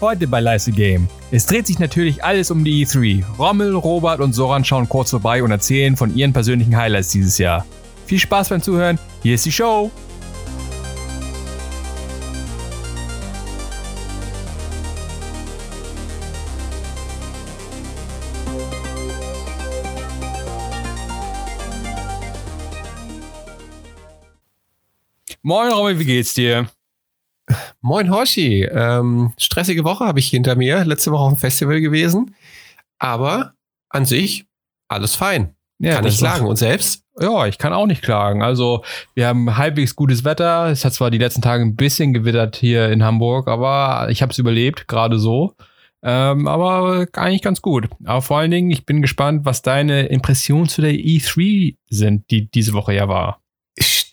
Heute bei Leise Game. Es dreht sich natürlich alles um die E3. Rommel, Robert und Soran schauen kurz vorbei und erzählen von ihren persönlichen Highlights dieses Jahr. Viel Spaß beim Zuhören. Hier ist die Show. Moin Rommel, wie geht's dir? Moin Hoshi, ähm, stressige Woche habe ich hinter mir. Letzte Woche auf dem Festival gewesen. Aber an sich alles fein. Ja, kann ich klagen. Und selbst? Ja, ich kann auch nicht klagen. Also, wir haben halbwegs gutes Wetter. Es hat zwar die letzten Tage ein bisschen gewittert hier in Hamburg, aber ich habe es überlebt, gerade so. Ähm, aber eigentlich ganz gut. Aber vor allen Dingen, ich bin gespannt, was deine Impressionen zu der E3 sind, die diese Woche ja war.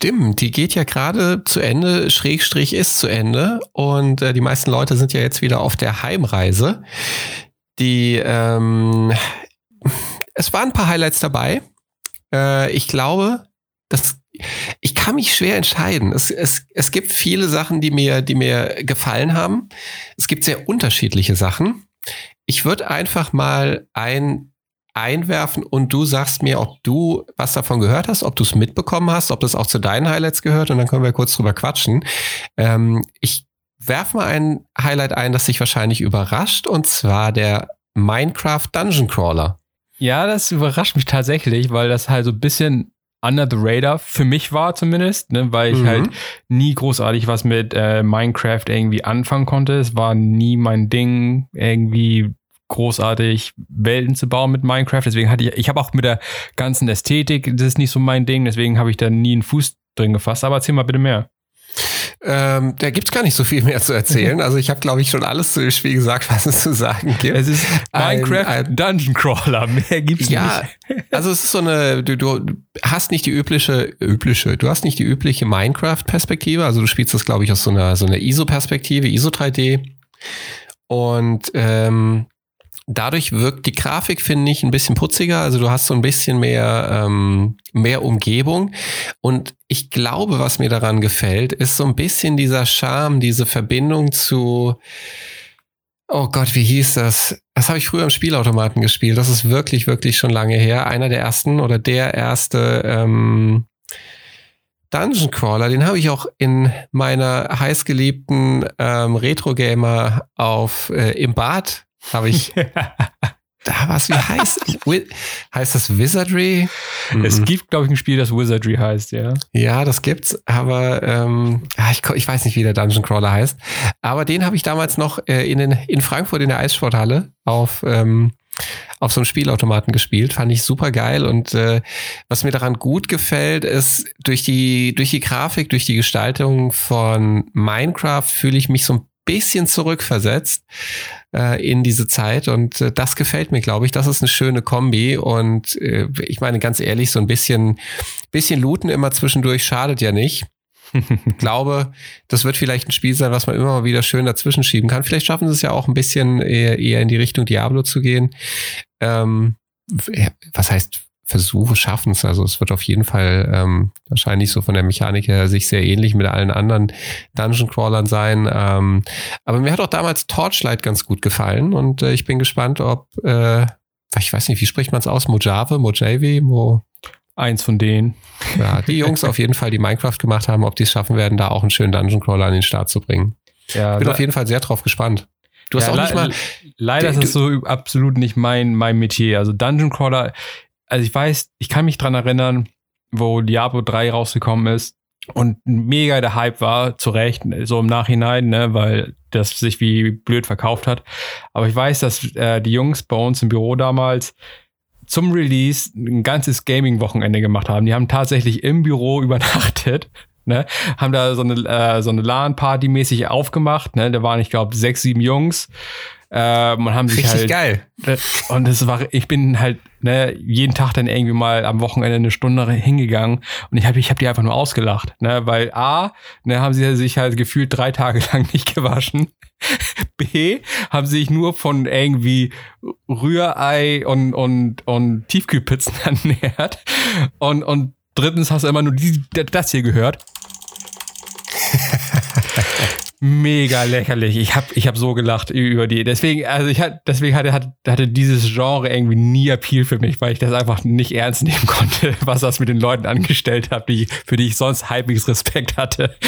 Stimmt, die geht ja gerade zu Ende, Schrägstrich ist zu Ende und äh, die meisten Leute sind ja jetzt wieder auf der Heimreise. Die, ähm, es waren ein paar Highlights dabei. Äh, ich glaube, das, ich kann mich schwer entscheiden. Es, es, es gibt viele Sachen, die mir, die mir gefallen haben. Es gibt sehr unterschiedliche Sachen. Ich würde einfach mal ein einwerfen und du sagst mir, ob du was davon gehört hast, ob du es mitbekommen hast, ob das auch zu deinen Highlights gehört und dann können wir kurz drüber quatschen. Ähm, ich werfe mal ein Highlight ein, das dich wahrscheinlich überrascht und zwar der Minecraft Dungeon Crawler. Ja, das überrascht mich tatsächlich, weil das halt so ein bisschen under the radar für mich war zumindest, ne, weil ich halt mhm. halt nie großartig was mit äh, Minecraft irgendwie anfangen konnte. Es war nie mein Ding, irgendwie großartig Welten zu bauen mit Minecraft. Deswegen hatte ich, ich habe auch mit der ganzen Ästhetik, das ist nicht so mein Ding, deswegen habe ich da nie einen Fuß drin gefasst. Aber erzähl mal bitte mehr. Ähm, da gibt es gar nicht so viel mehr zu erzählen. Also ich habe, glaube ich, schon alles zu dem Spiel gesagt, was es zu sagen gibt. Es ist Minecraft ein, ein Dungeon Crawler. Mehr gibt es ja, nicht. also es ist so eine, du, du hast nicht die übliche, übliche, du hast nicht die übliche Minecraft-Perspektive. Also du spielst das, glaube ich, aus so einer, so einer ISO-Perspektive, ISO 3D. Und ähm, Dadurch wirkt die Grafik, finde ich, ein bisschen putziger. Also du hast so ein bisschen mehr, ähm, mehr Umgebung. Und ich glaube, was mir daran gefällt, ist so ein bisschen dieser Charme, diese Verbindung zu, oh Gott, wie hieß das? Das habe ich früher im Spielautomaten gespielt. Das ist wirklich, wirklich schon lange her. Einer der ersten oder der erste ähm, Dungeon Crawler, den habe ich auch in meiner heißgeliebten ähm, Retro-Gamer auf äh, im Bad habe ich. da was, wie heißt Heißt das Wizardry? Es mhm. gibt, glaube ich, ein Spiel, das Wizardry heißt, ja. Ja, das gibt's, aber ähm, ich, ich weiß nicht, wie der Dungeon Crawler heißt. Aber den habe ich damals noch äh, in, den, in Frankfurt in der Eissporthalle auf, ähm, auf so einem Spielautomaten gespielt. Fand ich super geil. Und äh, was mir daran gut gefällt, ist, durch die, durch die Grafik, durch die Gestaltung von Minecraft fühle ich mich so ein bisschen zurückversetzt äh, in diese Zeit und äh, das gefällt mir, glaube ich. Das ist eine schöne Kombi und äh, ich meine ganz ehrlich, so ein bisschen, bisschen looten immer zwischendurch schadet ja nicht. ich glaube, das wird vielleicht ein Spiel sein, was man immer mal wieder schön dazwischen schieben kann. Vielleicht schaffen sie es ja auch ein bisschen eher, eher in die Richtung Diablo zu gehen. Ähm, was heißt Versuche schaffen es. Also es wird auf jeden Fall ähm, wahrscheinlich so von der Mechanik her sich sehr ähnlich mit allen anderen Dungeon Crawlern sein. Ähm, aber mir hat auch damals Torchlight ganz gut gefallen und äh, ich bin gespannt, ob, äh, ich weiß nicht, wie spricht man es aus? Mojave, Mojave, Mo Eins von denen. Ja, die Jungs auf jeden Fall, die Minecraft gemacht haben, ob die es schaffen werden, da auch einen schönen Dungeon Crawler an den Start zu bringen. Ja, ich bin auf jeden Fall sehr drauf gespannt. Du hast ja, auch nicht mal. Leider ist es so absolut nicht mein, mein Metier. Also Dungeon Crawler, also ich weiß, ich kann mich dran erinnern, wo Diablo 3 rausgekommen ist und mega der Hype war, zu Recht, so im Nachhinein, ne, weil das sich wie blöd verkauft hat. Aber ich weiß, dass äh, die Jungs bei uns im Büro damals zum Release ein ganzes Gaming-Wochenende gemacht haben. Die haben tatsächlich im Büro übernachtet. Ne, haben da so eine, äh, so eine LAN-Party mäßig aufgemacht. Ne, da waren, ich glaube, sechs, sieben Jungs. Ähm, und haben sich Richtig halt, geil. Äh, und es war, ich bin halt ne, jeden Tag dann irgendwie mal am Wochenende eine Stunde hingegangen und ich habe ich hab die einfach nur ausgelacht, ne, weil A, ne, haben sie sich halt gefühlt drei Tage lang nicht gewaschen. B, haben sie sich nur von irgendwie Rührei und, und, und Tiefkühlpizzen ernährt. Und, und drittens hast du immer nur die, das hier gehört. mega lächerlich. Ich habe ich hab so gelacht über die. Deswegen, also ich hatte, deswegen hatte, hatte dieses Genre irgendwie nie Appeal für mich, weil ich das einfach nicht ernst nehmen konnte, was das mit den Leuten angestellt hat, die, für die ich sonst halbwegs Respekt hatte.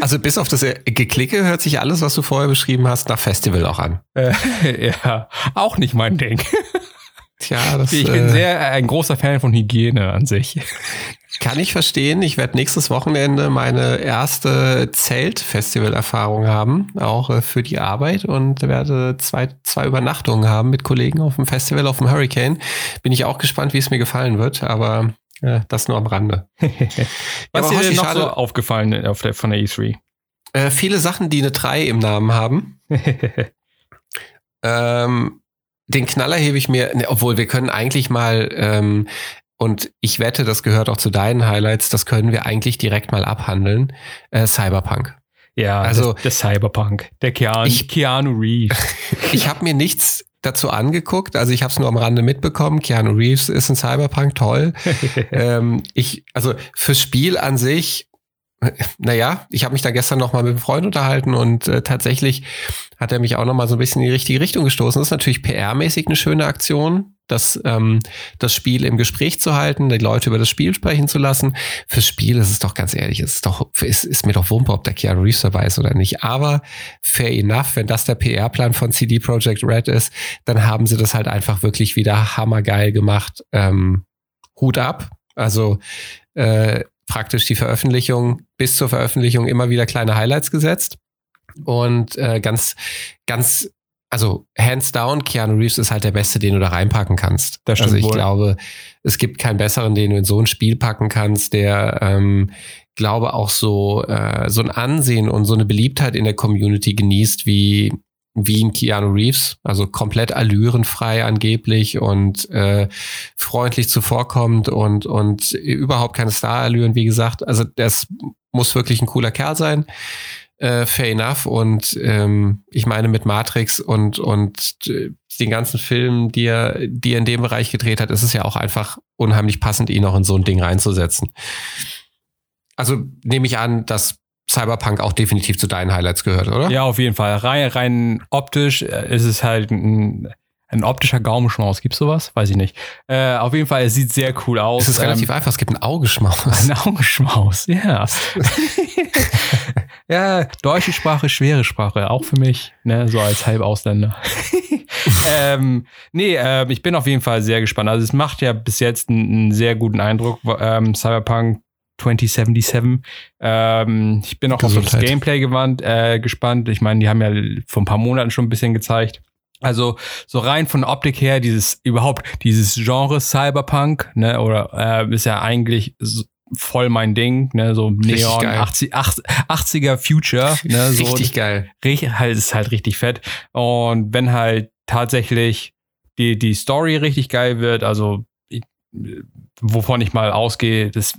Also bis auf das Geklicke hört sich alles, was du vorher beschrieben hast, nach Festival auch an. Äh, ja, auch nicht mein Ding. Tja, das, ich bin äh, sehr ein großer Fan von Hygiene an sich. Kann ich verstehen. Ich werde nächstes Wochenende meine erste Zelt-Festival-Erfahrung haben, auch äh, für die Arbeit und werde zwei, zwei Übernachtungen haben mit Kollegen auf dem Festival, auf dem Hurricane. Bin ich auch gespannt, wie es mir gefallen wird, aber äh, das nur am Rande. Was ist dir noch so aufgefallen auf der, von der E3? Äh, viele Sachen, die eine 3 im Namen haben. ähm, den Knaller hebe ich mir, ne, obwohl wir können eigentlich mal ähm, und ich wette, das gehört auch zu deinen Highlights, das können wir eigentlich direkt mal abhandeln. Äh, Cyberpunk. Ja, also der Cyberpunk, der Keanu, ich, Keanu Reeves. ich habe mir nichts dazu angeguckt, also ich habe es nur am Rande mitbekommen. Keanu Reeves ist ein Cyberpunk, toll. ähm, ich, also fürs Spiel an sich naja, ich habe mich da gestern noch mal mit einem Freund unterhalten und äh, tatsächlich hat er mich auch noch mal so ein bisschen in die richtige Richtung gestoßen. Das ist natürlich PR-mäßig eine schöne Aktion, das, ähm, das Spiel im Gespräch zu halten, die Leute über das Spiel sprechen zu lassen. Fürs Spiel ist es doch ganz ehrlich, ist doch ist, ist mir doch Wumpe, ob der Keanu Reeves dabei ist oder nicht. Aber fair enough, wenn das der PR-Plan von CD Projekt Red ist, dann haben sie das halt einfach wirklich wieder hammergeil gemacht. Ähm, Hut ab. Also äh, praktisch die Veröffentlichung bis zur Veröffentlichung immer wieder kleine Highlights gesetzt. Und äh, ganz, ganz, also hands down, Keanu Reeves ist halt der Beste, den du da reinpacken kannst. Das also ich wohl. glaube, es gibt keinen besseren, den du in so ein Spiel packen kannst, der ähm, glaube auch so äh, so ein Ansehen und so eine Beliebtheit in der Community genießt wie wie ein Keanu Reeves, also komplett allürenfrei angeblich und äh, freundlich zuvorkommt und, und überhaupt keine Star-Allüren, wie gesagt. Also das muss wirklich ein cooler Kerl sein. Äh, fair enough. Und ähm, ich meine, mit Matrix und, und äh, den ganzen Filmen, die er, die er in dem Bereich gedreht hat, ist es ja auch einfach unheimlich passend, ihn noch in so ein Ding reinzusetzen. Also nehme ich an, dass Cyberpunk auch definitiv zu deinen Highlights gehört, oder? Ja, auf jeden Fall. Rein, rein optisch äh, ist es halt ein, ein optischer Gaumenschmaus. Gibt's sowas? Weiß ich nicht. Äh, auf jeden Fall, es sieht sehr cool aus. Es ist relativ ähm, einfach. Es gibt einen Augenschmaus. Ein Augenschmaus, ja. ja, deutsche Sprache, schwere Sprache. Auch für mich, ne, so als Halbausländer. ähm, nee, äh, ich bin auf jeden Fall sehr gespannt. Also es macht ja bis jetzt einen, einen sehr guten Eindruck. Ähm, Cyberpunk 2077. Ähm, ich bin auch auf das Gameplay gewandt, äh, gespannt. Ich meine, die haben ja vor ein paar Monaten schon ein bisschen gezeigt. Also so rein von Optik her, dieses überhaupt dieses Genre Cyberpunk, ne, oder äh, ist ja eigentlich so voll mein Ding, ne, so Neon 80, 80er Future, ne, so richtig geil. Halt ist halt richtig fett und wenn halt tatsächlich die die Story richtig geil wird, also ich, wovon ich mal ausgehe, das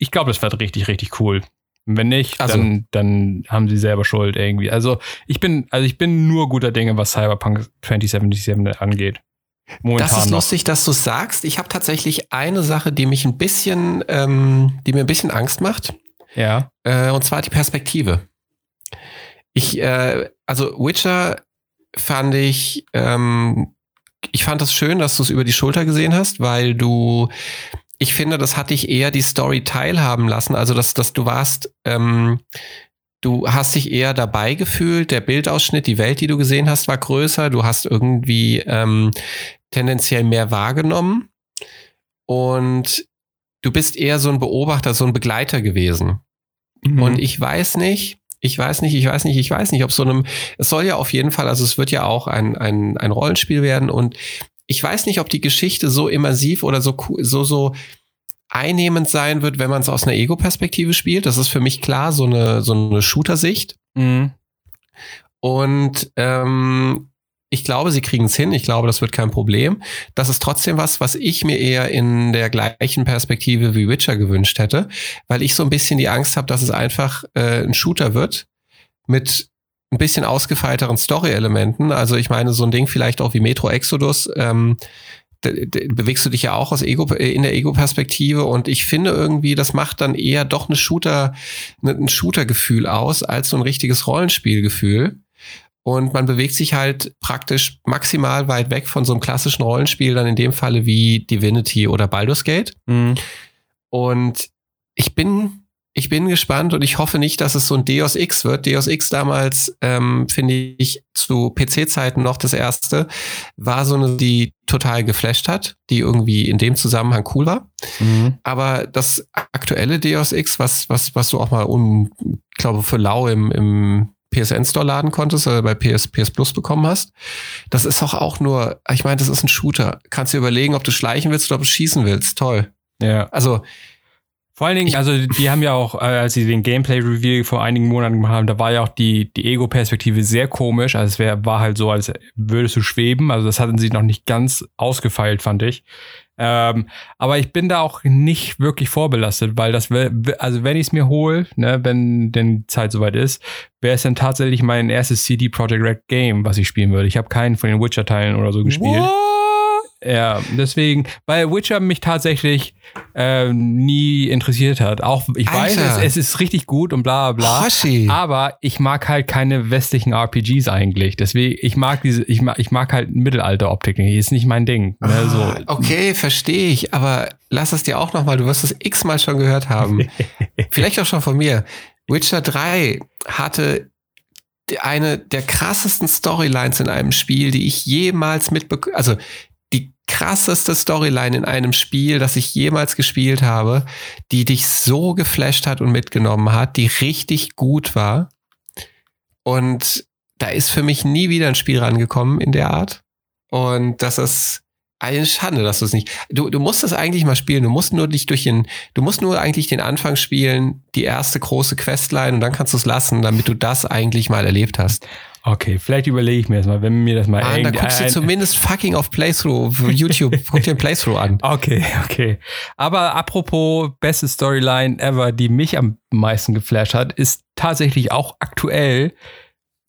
ich glaube, das wird richtig, richtig cool. wenn nicht, also, dann, dann haben sie selber Schuld irgendwie. Also ich bin, also ich bin nur guter Dinge, was Cyberpunk 2077 angeht. Momentan das ist noch. lustig, dass du sagst. Ich habe tatsächlich eine Sache, die mich ein bisschen, ähm, die mir ein bisschen Angst macht. Ja. Äh, und zwar die Perspektive. Ich, äh, also Witcher fand ich, ähm, ich fand das schön, dass du es über die Schulter gesehen hast, weil du ich finde, das hat dich eher die Story teilhaben lassen. Also, dass, dass du warst, ähm, du hast dich eher dabei gefühlt. Der Bildausschnitt, die Welt, die du gesehen hast, war größer. Du hast irgendwie ähm, tendenziell mehr wahrgenommen. Und du bist eher so ein Beobachter, so ein Begleiter gewesen. Mhm. Und ich weiß nicht, ich weiß nicht, ich weiß nicht, ich weiß nicht, ob so einem, es soll ja auf jeden Fall, also es wird ja auch ein, ein, ein Rollenspiel werden und ich weiß nicht, ob die Geschichte so immersiv oder so, so, so einnehmend sein wird, wenn man es aus einer Ego-Perspektive spielt. Das ist für mich klar, so eine, so eine Shooter-Sicht. Mhm. Und ähm, ich glaube, sie kriegen es hin. Ich glaube, das wird kein Problem. Das ist trotzdem was, was ich mir eher in der gleichen Perspektive wie Witcher gewünscht hätte, weil ich so ein bisschen die Angst habe, dass es einfach äh, ein Shooter wird mit ein bisschen ausgefeilteren Story-Elementen. Also ich meine, so ein Ding vielleicht auch wie Metro Exodus, ähm, bewegst du dich ja auch aus Ego, in der Ego-Perspektive und ich finde irgendwie, das macht dann eher doch eine Shooter, ne, ein Shooter-Gefühl aus, als so ein richtiges Rollenspielgefühl. Und man bewegt sich halt praktisch maximal weit weg von so einem klassischen Rollenspiel, dann in dem Falle wie Divinity oder Baldur's Gate. Mhm. Und ich bin ich bin gespannt und ich hoffe nicht, dass es so ein Deus X wird. Deus X damals, ähm, finde ich, zu PC-Zeiten noch das erste, war so eine, die total geflasht hat, die irgendwie in dem Zusammenhang cool war. Mhm. Aber das aktuelle Deus X, was, was, was du auch mal, um, glaube für lau im, im PSN Store laden konntest oder bei PS, PS Plus bekommen hast. Das ist doch auch nur, ich meine, das ist ein Shooter. Kannst du überlegen, ob du schleichen willst oder ob du schießen willst. Toll. Ja. Also, vor allen Dingen, also die haben ja auch, äh, als sie den Gameplay-Reveal vor einigen Monaten gemacht haben, da war ja auch die, die Ego-Perspektive sehr komisch. Also es wär, war halt so, als würdest du schweben. Also das hatten sie noch nicht ganz ausgefeilt, fand ich. Ähm, aber ich bin da auch nicht wirklich vorbelastet, weil das, also wenn ich es mir hole, ne, wenn denn die Zeit soweit ist, wäre es dann tatsächlich mein erstes CD Projekt Red Game, was ich spielen würde. Ich habe keinen von den Witcher-Teilen oder so gespielt. What? Ja, deswegen, weil Witcher mich tatsächlich äh, nie interessiert hat. Auch ich Alter. weiß, es, es, ist richtig gut und bla bla bla. Aber ich mag halt keine westlichen RPGs eigentlich. Deswegen, ich mag diese, ich mag, ich mag halt Mittelalter-Optiken. Ist nicht mein Ding. Ne, ah, so. Okay, verstehe ich. Aber lass es dir auch nochmal, du wirst es x-mal schon gehört haben. Vielleicht auch schon von mir. Witcher 3 hatte eine der krassesten Storylines in einem Spiel, die ich jemals mitbekommen, also krasseste Storyline in einem Spiel, das ich jemals gespielt habe, die dich so geflasht hat und mitgenommen hat, die richtig gut war. Und da ist für mich nie wieder ein Spiel rangekommen in der Art. Und das ist eine Schande, dass du es nicht. Du, du musst es eigentlich mal spielen. Du musst nur dich durch den, du musst nur eigentlich den Anfang spielen, die erste große Questline und dann kannst du es lassen, damit du das eigentlich mal erlebt hast. Okay, vielleicht überlege ich mir das mal, wenn mir das mal ah, irgendwie. Da guckst du zumindest fucking auf Playthrough, YouTube, guck dir ein Playthrough an. Okay, okay. Aber apropos beste Storyline ever, die mich am meisten geflasht hat, ist tatsächlich auch aktuell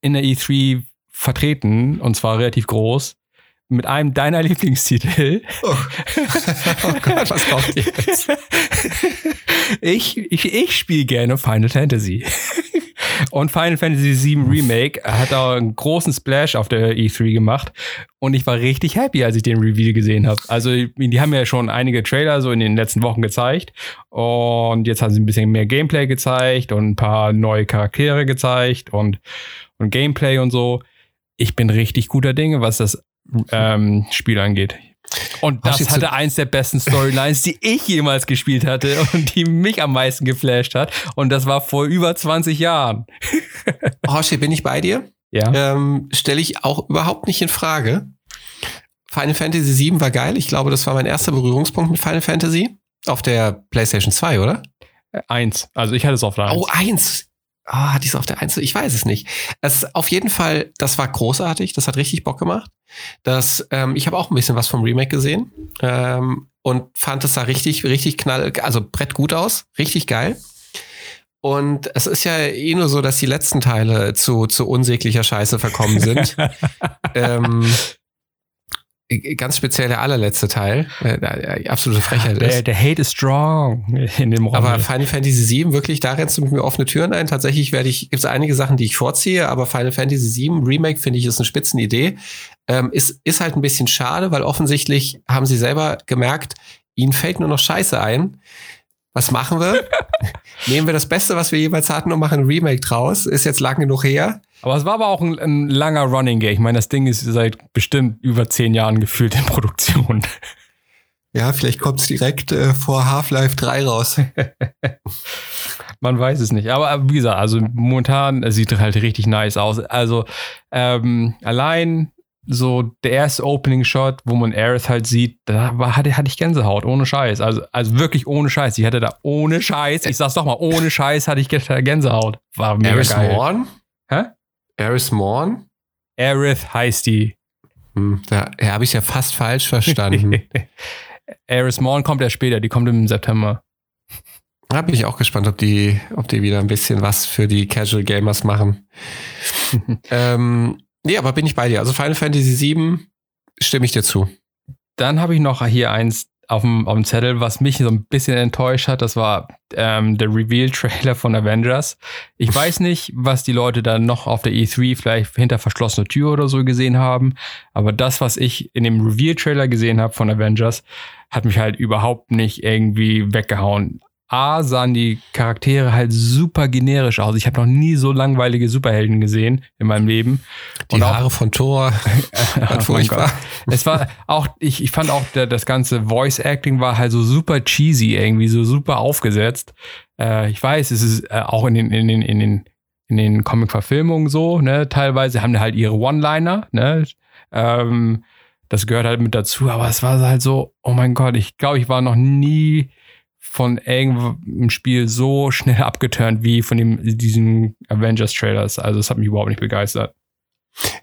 in der E3 vertreten und zwar relativ groß mit einem deiner Lieblingstitel. Oh, oh Gott, was kommt jetzt? ich ich, ich spiele gerne Final Fantasy. Und Final Fantasy VII Remake hat auch einen großen Splash auf der E3 gemacht. Und ich war richtig happy, als ich den Reveal gesehen habe. Also, die haben ja schon einige Trailer so in den letzten Wochen gezeigt. Und jetzt haben sie ein bisschen mehr Gameplay gezeigt und ein paar neue Charaktere gezeigt und, und Gameplay und so. Ich bin richtig guter Dinge, was das ähm, Spiel angeht. Und das hatte eins der besten Storylines, die ich jemals gespielt hatte und die mich am meisten geflasht hat. Und das war vor über 20 Jahren. Hoshi, bin ich bei dir? Ja. Ähm, Stelle ich auch überhaupt nicht in Frage. Final Fantasy VII war geil. Ich glaube, das war mein erster Berührungspunkt mit Final Fantasy. Auf der PlayStation 2, oder? Eins. Also ich hatte es auf der 1. Oh, eins. Ah, hatte ich es auf der 1? Ich weiß es nicht. Es, auf jeden Fall, das war großartig. Das hat richtig Bock gemacht. Das, ähm, ich habe auch ein bisschen was vom Remake gesehen ähm, und fand es da richtig, richtig knall, also Brett gut aus, richtig geil. Und es ist ja eh nur so, dass die letzten Teile zu, zu unsäglicher Scheiße verkommen sind. ähm, ganz speziell der allerletzte Teil, äh, absolute Frechheit der, ist. Der Hate is strong in dem Raum. Aber Final Fantasy VII, wirklich, da rennst du mit mir offene Türen ein. Tatsächlich werde ich, gibt es einige Sachen, die ich vorziehe, aber Final Fantasy VII Remake finde ich ist eine Spitzenidee. Ähm, ist, ist halt ein bisschen schade, weil offensichtlich haben sie selber gemerkt, ihnen fällt nur noch Scheiße ein. Was machen wir? Nehmen wir das Beste, was wir jeweils hatten und machen ein Remake draus. Ist jetzt lang genug her. Aber es war aber auch ein, ein langer Running Game. Ich meine, das Ding ist seit bestimmt über zehn Jahren gefühlt in Produktion. Ja, vielleicht kommt es direkt äh, vor Half-Life 3 raus. Man weiß es nicht. Aber wie gesagt, also momentan es sieht halt richtig nice aus. Also ähm, allein so der erste Opening Shot, wo man Aerith halt sieht, da war, hatte, hatte ich Gänsehaut, ohne Scheiß. Also, also wirklich ohne Scheiß. Ich hatte da ohne Scheiß, ich sag's doch mal, ohne Scheiß hatte ich Gänsehaut. War mega Aerith geil. Morn? Hä? Aerith Morn? Aerith heißt die. Hm, da habe ich ja fast falsch verstanden. Aerith Morn kommt ja später, die kommt im September. Da bin ich auch gespannt, ob die, ob die wieder ein bisschen was für die Casual Gamers machen. ähm, nee, aber bin ich bei dir. Also Final Fantasy VII stimme ich dir zu. dann habe ich noch hier eins auf dem, auf dem Zettel, was mich so ein bisschen enttäuscht hat. Das war ähm, der Reveal-Trailer von Avengers. Ich weiß nicht, was die Leute dann noch auf der E3 vielleicht hinter verschlossener Tür oder so gesehen haben. Aber das, was ich in dem Reveal-Trailer gesehen habe von Avengers, hat mich halt überhaupt nicht irgendwie weggehauen. A, sahen die Charaktere halt super generisch aus. Ich habe noch nie so langweilige Superhelden gesehen in meinem Leben. Die Und Haare auch, von Thor. oh furchtbar. Es war auch, ich, ich fand auch, der, das ganze Voice Acting war halt so super cheesy, irgendwie so super aufgesetzt. Äh, ich weiß, es ist äh, auch in den, in den, in den, in den Comic-Verfilmungen so, ne? Teilweise haben die halt ihre One-Liner, ne? Ähm, das gehört halt mit dazu, aber es war halt so, oh mein Gott, ich glaube, ich war noch nie von irgendeinem Spiel so schnell abgeturnt wie von dem, diesen Avengers-Trailers. Also es hat mich überhaupt nicht begeistert.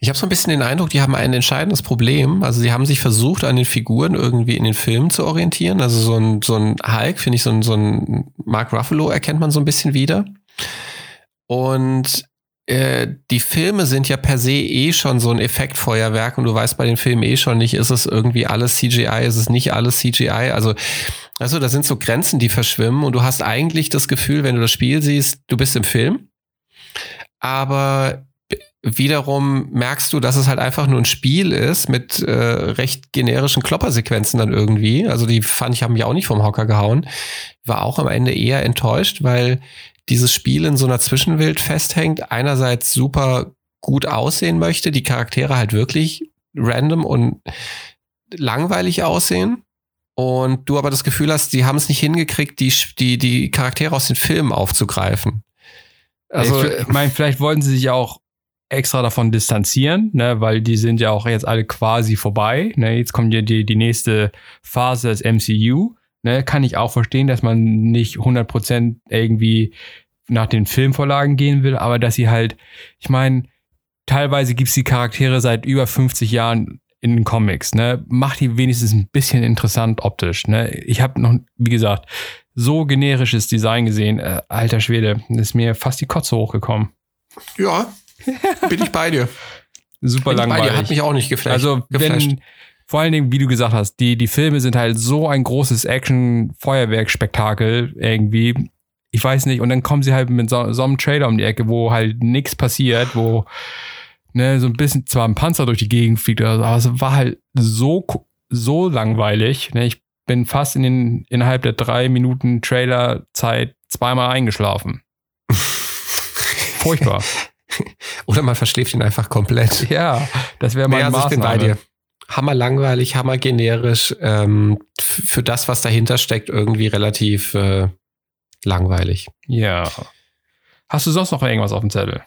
Ich habe so ein bisschen den Eindruck, die haben ein entscheidendes Problem. Also sie haben sich versucht, an den Figuren irgendwie in den Filmen zu orientieren. Also so ein, so ein Hulk, finde ich, so ein, so ein Mark Ruffalo erkennt man so ein bisschen wieder. Und äh, die Filme sind ja per se eh schon so ein Effektfeuerwerk und du weißt bei den Filmen eh schon nicht, ist es irgendwie alles CGI, ist es nicht alles CGI. Also also, da sind so Grenzen, die verschwimmen und du hast eigentlich das Gefühl, wenn du das Spiel siehst, du bist im Film. Aber wiederum merkst du, dass es halt einfach nur ein Spiel ist mit äh, recht generischen Kloppersequenzen dann irgendwie. Also die fand ich, haben mich auch nicht vom Hocker gehauen. War auch am Ende eher enttäuscht, weil dieses Spiel in so einer Zwischenwelt festhängt. Einerseits super gut aussehen möchte, die Charaktere halt wirklich random und langweilig aussehen und du aber das Gefühl hast, die haben es nicht hingekriegt, die, die, die Charaktere aus den Filmen aufzugreifen. Also, ich, ich meine, vielleicht wollten sie sich auch extra davon distanzieren, ne, weil die sind ja auch jetzt alle quasi vorbei. Ne, jetzt kommt ja die, die nächste Phase des MCU. Ne, kann ich auch verstehen, dass man nicht 100% irgendwie nach den Filmvorlagen gehen will, aber dass sie halt, ich meine, teilweise gibt es die Charaktere seit über 50 Jahren in den Comics, ne? Macht die wenigstens ein bisschen interessant optisch, ne? Ich habe noch, wie gesagt, so generisches Design gesehen. Äh, alter Schwede, ist mir fast die Kotze hochgekommen. Ja, bin ich bei dir. Super bin langweilig. Hat mich auch nicht geflasht. Also, geflasht. wenn, vor allen Dingen, wie du gesagt hast, die, die Filme sind halt so ein großes Action-Feuerwerk-Spektakel irgendwie. Ich weiß nicht, und dann kommen sie halt mit so, so einem Trailer um die Ecke, wo halt nichts passiert, wo ne, so ein bisschen zwar ein Panzer durch die Gegend fliegt, aber es war halt so, so langweilig. Ne? Ich bin fast in den, innerhalb der drei Minuten Trailer-Zeit zweimal eingeschlafen. Furchtbar. Oder man verschläft ihn einfach komplett. Ja, das wäre mein nee, also Maßnahme. Ich bin bei dir. Hammer langweilig, hammer generisch. Ähm, für das, was dahinter steckt, irgendwie relativ äh, langweilig. Ja. Hast du sonst noch irgendwas auf dem Zettel?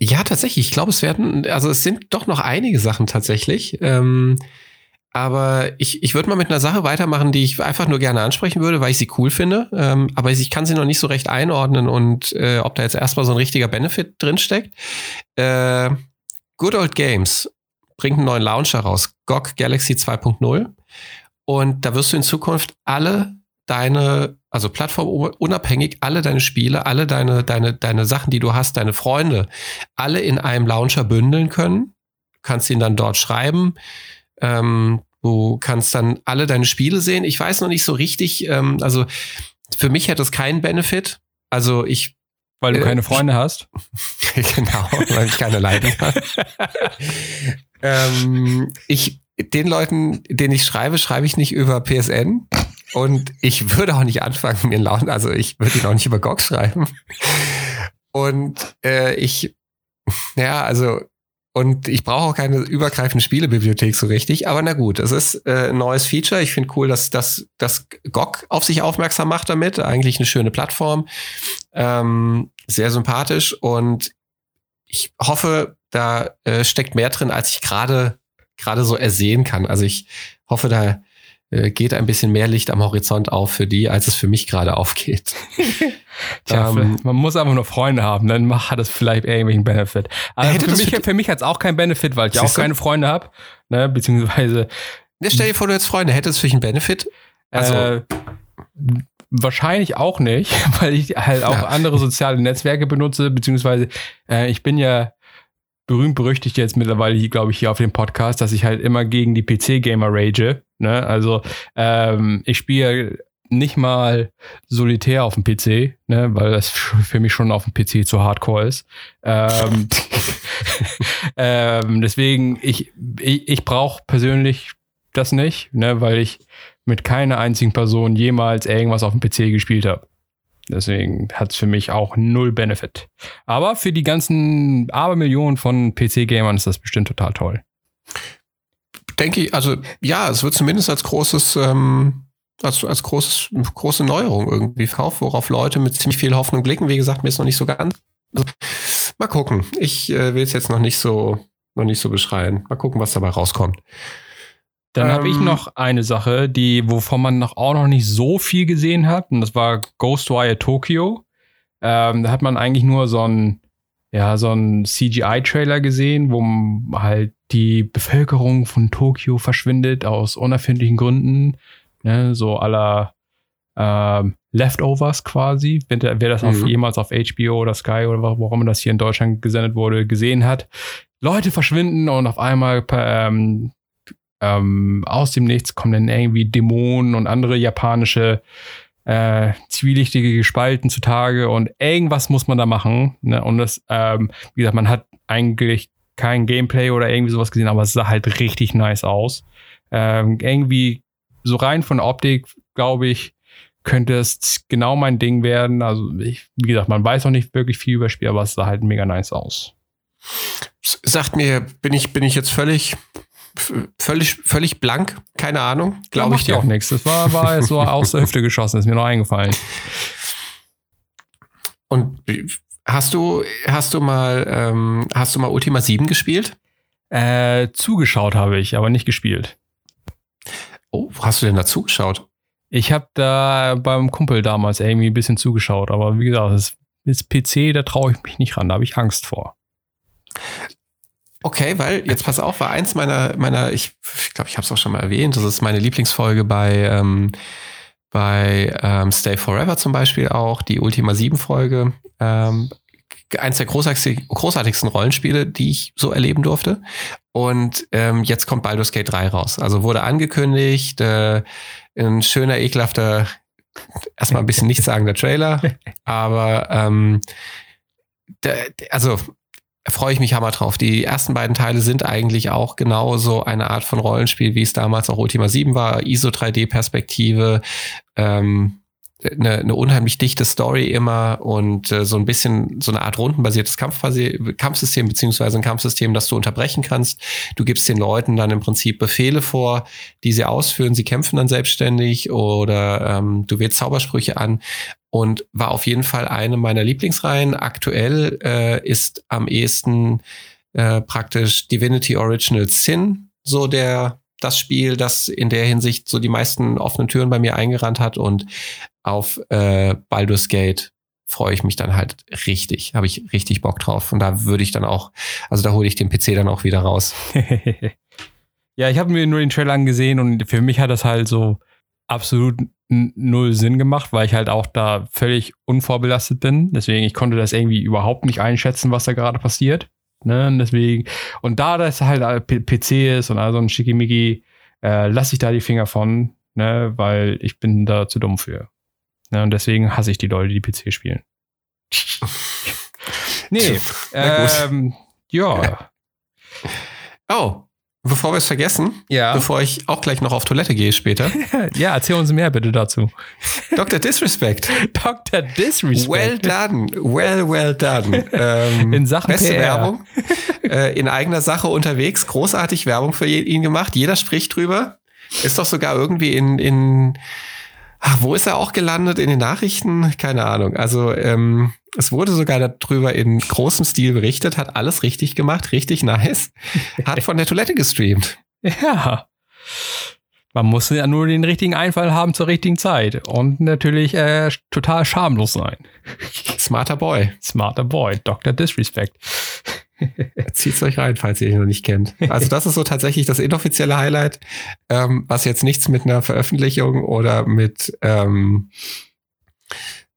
Ja, tatsächlich. Ich glaube, es werden, also es sind doch noch einige Sachen tatsächlich. Ähm, aber ich, ich würde mal mit einer Sache weitermachen, die ich einfach nur gerne ansprechen würde, weil ich sie cool finde. Ähm, aber ich kann sie noch nicht so recht einordnen und äh, ob da jetzt erstmal so ein richtiger Benefit drinsteckt. Äh, Good Old Games bringt einen neuen Launcher raus, GOG Galaxy 2.0. Und da wirst du in Zukunft alle deine, also plattformunabhängig, alle deine Spiele, alle deine, deine, deine Sachen, die du hast, deine Freunde, alle in einem Launcher bündeln können. Du kannst ihn dann dort schreiben. Ähm, du kannst dann alle deine Spiele sehen. Ich weiß noch nicht so richtig, ähm, also für mich hätte es keinen Benefit. Also ich weil du äh, keine Freunde hast? genau, weil ich keine Leiden habe. ähm, ich, den Leuten, denen ich schreibe, schreibe ich nicht über PSN. Und ich würde auch nicht anfangen, mir Laune, also ich würde ihn auch nicht über GOG schreiben. Und äh, ich, ja, also, und ich brauche auch keine übergreifende Spielebibliothek so richtig. Aber na gut, es ist äh, ein neues Feature. Ich finde cool, dass, dass, dass GOG auf sich aufmerksam macht damit. Eigentlich eine schöne Plattform. Ähm, sehr sympathisch. Und ich hoffe, da äh, steckt mehr drin, als ich gerade gerade so ersehen kann. Also ich hoffe, da geht ein bisschen mehr Licht am Horizont auf für die, als es für mich gerade aufgeht. Tja, ähm, man muss einfach nur Freunde haben, dann hat es vielleicht irgendwelchen Benefit. Aber für mich, für, für mich hat es auch keinen Benefit, weil ich auch keine Freunde habe, ne, beziehungsweise. Ne, stell dir vor, du hättest Freunde, hätte es für dich einen Benefit? Also, äh, wahrscheinlich auch nicht, weil ich halt auch ja. andere soziale Netzwerke benutze, beziehungsweise äh, ich bin ja berühmt berüchtigt jetzt mittlerweile, glaube ich, hier auf dem Podcast, dass ich halt immer gegen die PC-Gamer rage. Ne? Also ähm, ich spiele nicht mal solitär auf dem PC, ne, weil das für mich schon auf dem PC zu hardcore ist. Ähm, ähm, deswegen, ich, ich, ich brauche persönlich das nicht, ne, weil ich mit keiner einzigen Person jemals irgendwas auf dem PC gespielt habe. Deswegen hat es für mich auch null Benefit. Aber für die ganzen Abermillionen von PC-Gamern ist das bestimmt total toll. Denke ich, also ja, es wird zumindest als großes ähm, als, als großes, große Neuerung irgendwie verkauft, worauf Leute mit ziemlich viel Hoffnung blicken. Wie gesagt, mir ist noch nicht so ganz. Also, mal gucken. Ich äh, will es jetzt noch nicht so, noch nicht so beschreien. Mal gucken, was dabei rauskommt. Dann ähm, habe ich noch eine Sache, die, wovon man noch auch noch nicht so viel gesehen hat, und das war Ghostwire Tokyo. Ähm, da hat man eigentlich nur so ein, ja, so ein CGI-Trailer gesehen, wo halt die Bevölkerung von Tokio verschwindet aus unerfindlichen Gründen ne? so aller ähm, Leftovers quasi, wenn wer das mhm. auf, jemals auf HBO oder Sky oder warum das hier in Deutschland gesendet wurde, gesehen hat. Leute verschwinden und auf einmal ähm, ähm, aus dem Nichts kommen dann irgendwie Dämonen und andere japanische äh, zwielichtige Gespalten zutage und irgendwas muss man da machen. Ne? Und das, ähm, wie gesagt, man hat eigentlich kein Gameplay oder irgendwie sowas gesehen, aber es sah halt richtig nice aus. Ähm, irgendwie so rein von Optik, glaube ich, könnte es genau mein Ding werden. Also, ich, wie gesagt, man weiß noch nicht wirklich viel über das Spiel, aber es sah halt mega nice aus. Sagt mir, bin ich, bin ich jetzt völlig, völlig, völlig blank? Keine Ahnung, glaube ich dir. auch nichts. Das war, war jetzt so aus der Hüfte geschossen, ist mir noch eingefallen. Und hast du, hast du mal, ähm, hast du mal Ultima 7 gespielt? Äh, zugeschaut habe ich, aber nicht gespielt. Oh, wo hast du denn da zugeschaut? Ich habe da beim Kumpel damals irgendwie ein bisschen zugeschaut, aber wie gesagt, das ist PC, da traue ich mich nicht ran, da habe ich Angst vor. Okay, weil jetzt pass auf, war eins meiner meiner ich ich glaube, ich habe es auch schon mal erwähnt, das ist meine Lieblingsfolge bei ähm, bei ähm, Stay Forever zum Beispiel auch die Ultima 7 Folge. Ähm, eins der großartigsten Rollenspiele, die ich so erleben durfte. Und ähm, jetzt kommt Baldur's Gate 3 raus. Also wurde angekündigt, äh, ein schöner, ekelhafter, erstmal ein bisschen nichtssagender Trailer, aber ähm, also freue ich mich hammer drauf. Die ersten beiden Teile sind eigentlich auch genauso eine Art von Rollenspiel, wie es damals auch Ultima 7 war. ISO 3D-Perspektive, ähm, eine, eine unheimlich dichte Story immer und äh, so ein bisschen so eine Art rundenbasiertes Kampfsystem beziehungsweise ein Kampfsystem, das du unterbrechen kannst. Du gibst den Leuten dann im Prinzip Befehle vor, die sie ausführen. Sie kämpfen dann selbstständig oder ähm, du wählst Zaubersprüche an und war auf jeden Fall eine meiner Lieblingsreihen. Aktuell äh, ist am ehesten äh, praktisch Divinity Original Sin so der das Spiel, das in der Hinsicht so die meisten offenen Türen bei mir eingerannt hat und auf äh, Baldur's Gate freue ich mich dann halt richtig, habe ich richtig Bock drauf. Und da würde ich dann auch, also da hole ich den PC dann auch wieder raus. ja, ich habe mir nur den Trailer angesehen und für mich hat das halt so absolut null Sinn gemacht, weil ich halt auch da völlig unvorbelastet bin. Deswegen, ich konnte das irgendwie überhaupt nicht einschätzen, was da gerade passiert. Ne? Und deswegen, und da das halt PC ist und also ein Schickimicki, äh, lasse ich da die Finger von, ne? weil ich bin da zu dumm für. Ne, und deswegen hasse ich die Leute, die PC spielen. nee, ähm, ja. Oh, bevor wir es vergessen, ja. bevor ich auch gleich noch auf Toilette gehe später. ja, erzähl uns mehr bitte dazu. Dr. Disrespect. Dr. Disrespect. Well done. Well, well done. Ähm, in Sachen beste PR. Werbung. Äh, in eigener Sache unterwegs. Großartig Werbung für ihn gemacht. Jeder spricht drüber. Ist doch sogar irgendwie in, in Ach, wo ist er auch gelandet? In den Nachrichten? Keine Ahnung. Also ähm, es wurde sogar darüber in großem Stil berichtet, hat alles richtig gemacht, richtig nice. Hat von der Toilette gestreamt. Ja. Man muss ja nur den richtigen Einfall haben zur richtigen Zeit und natürlich äh, total schamlos sein. Smarter Boy. Smarter Boy, Dr. Disrespect. Zieht's euch rein, falls ihr ihn noch nicht kennt. Also das ist so tatsächlich das inoffizielle Highlight, ähm, was jetzt nichts mit einer Veröffentlichung oder mit, ähm,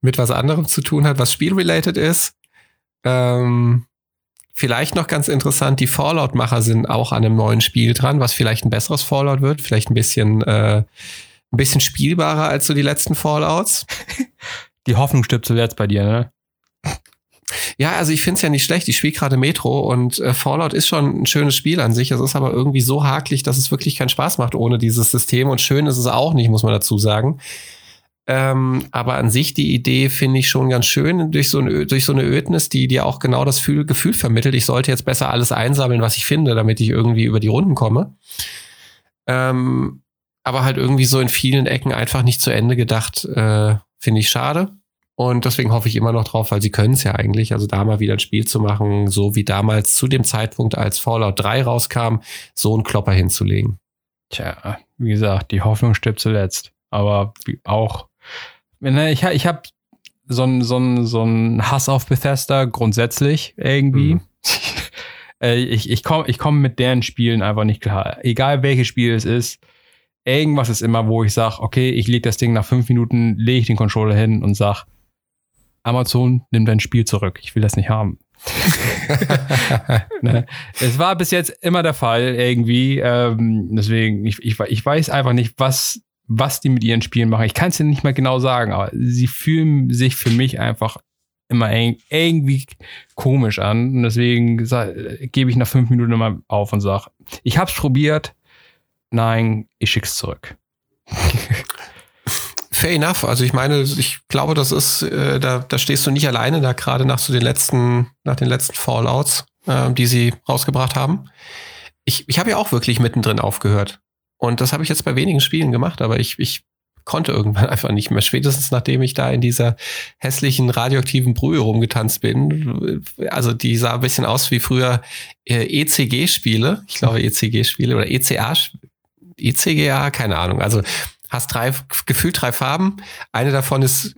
mit was anderem zu tun hat, was spielrelated ist. Ähm, Vielleicht noch ganz interessant, die Fallout-Macher sind auch an einem neuen Spiel dran, was vielleicht ein besseres Fallout wird, vielleicht ein bisschen, äh, ein bisschen spielbarer als so die letzten Fallouts. Die Hoffnung stirbt zuletzt bei dir, ne? Ja, also ich finde es ja nicht schlecht. Ich spiele gerade Metro und äh, Fallout ist schon ein schönes Spiel an sich. Es ist aber irgendwie so hakelig, dass es wirklich keinen Spaß macht ohne dieses System. Und schön ist es auch nicht, muss man dazu sagen. Ähm, aber an sich die Idee finde ich schon ganz schön durch so, ein, durch so eine Ödnis, die dir auch genau das Gefühl, Gefühl vermittelt. Ich sollte jetzt besser alles einsammeln, was ich finde, damit ich irgendwie über die Runden komme. Ähm, aber halt irgendwie so in vielen Ecken einfach nicht zu Ende gedacht, äh, finde ich schade. Und deswegen hoffe ich immer noch drauf, weil sie können es ja eigentlich, also da mal wieder ein Spiel zu machen, so wie damals zu dem Zeitpunkt, als Fallout 3 rauskam, so einen Klopper hinzulegen. Tja, wie gesagt, die Hoffnung stirbt zuletzt. Aber auch, ich, ich habe so einen so so Hass auf Bethesda grundsätzlich irgendwie. Mhm. Äh, ich ich komme ich komm mit deren Spielen einfach nicht klar. Egal welches Spiel es ist, irgendwas ist immer, wo ich sage, okay, ich lege das Ding nach fünf Minuten, lege ich den Controller hin und sage, Amazon, nimm dein Spiel zurück. Ich will das nicht haben. ne? Es war bis jetzt immer der Fall irgendwie. Ähm, deswegen, ich, ich, ich weiß einfach nicht, was, was die mit ihren Spielen machen. Ich kann es dir nicht mal genau sagen, aber sie fühlen sich für mich einfach immer irgendwie komisch an. Und deswegen gebe ich nach fünf Minuten immer auf und sage, ich habe es probiert. Nein, ich schick's zurück. fair enough. Also ich meine, ich glaube, das ist, äh, da, da stehst du nicht alleine, da gerade nach so den letzten, nach den letzten Fallouts, äh, die sie rausgebracht haben. Ich, ich habe ja auch wirklich mittendrin aufgehört. Und das habe ich jetzt bei wenigen Spielen gemacht, aber ich, ich konnte irgendwann einfach nicht mehr. Spätestens nachdem ich da in dieser hässlichen radioaktiven Brühe rumgetanzt bin. Also die sah ein bisschen aus wie früher äh, ECG-Spiele. Ich glaube ECG-Spiele oder ECA, ECGA, keine Ahnung. Also hast drei, gefühlt drei Farben. Eine davon ist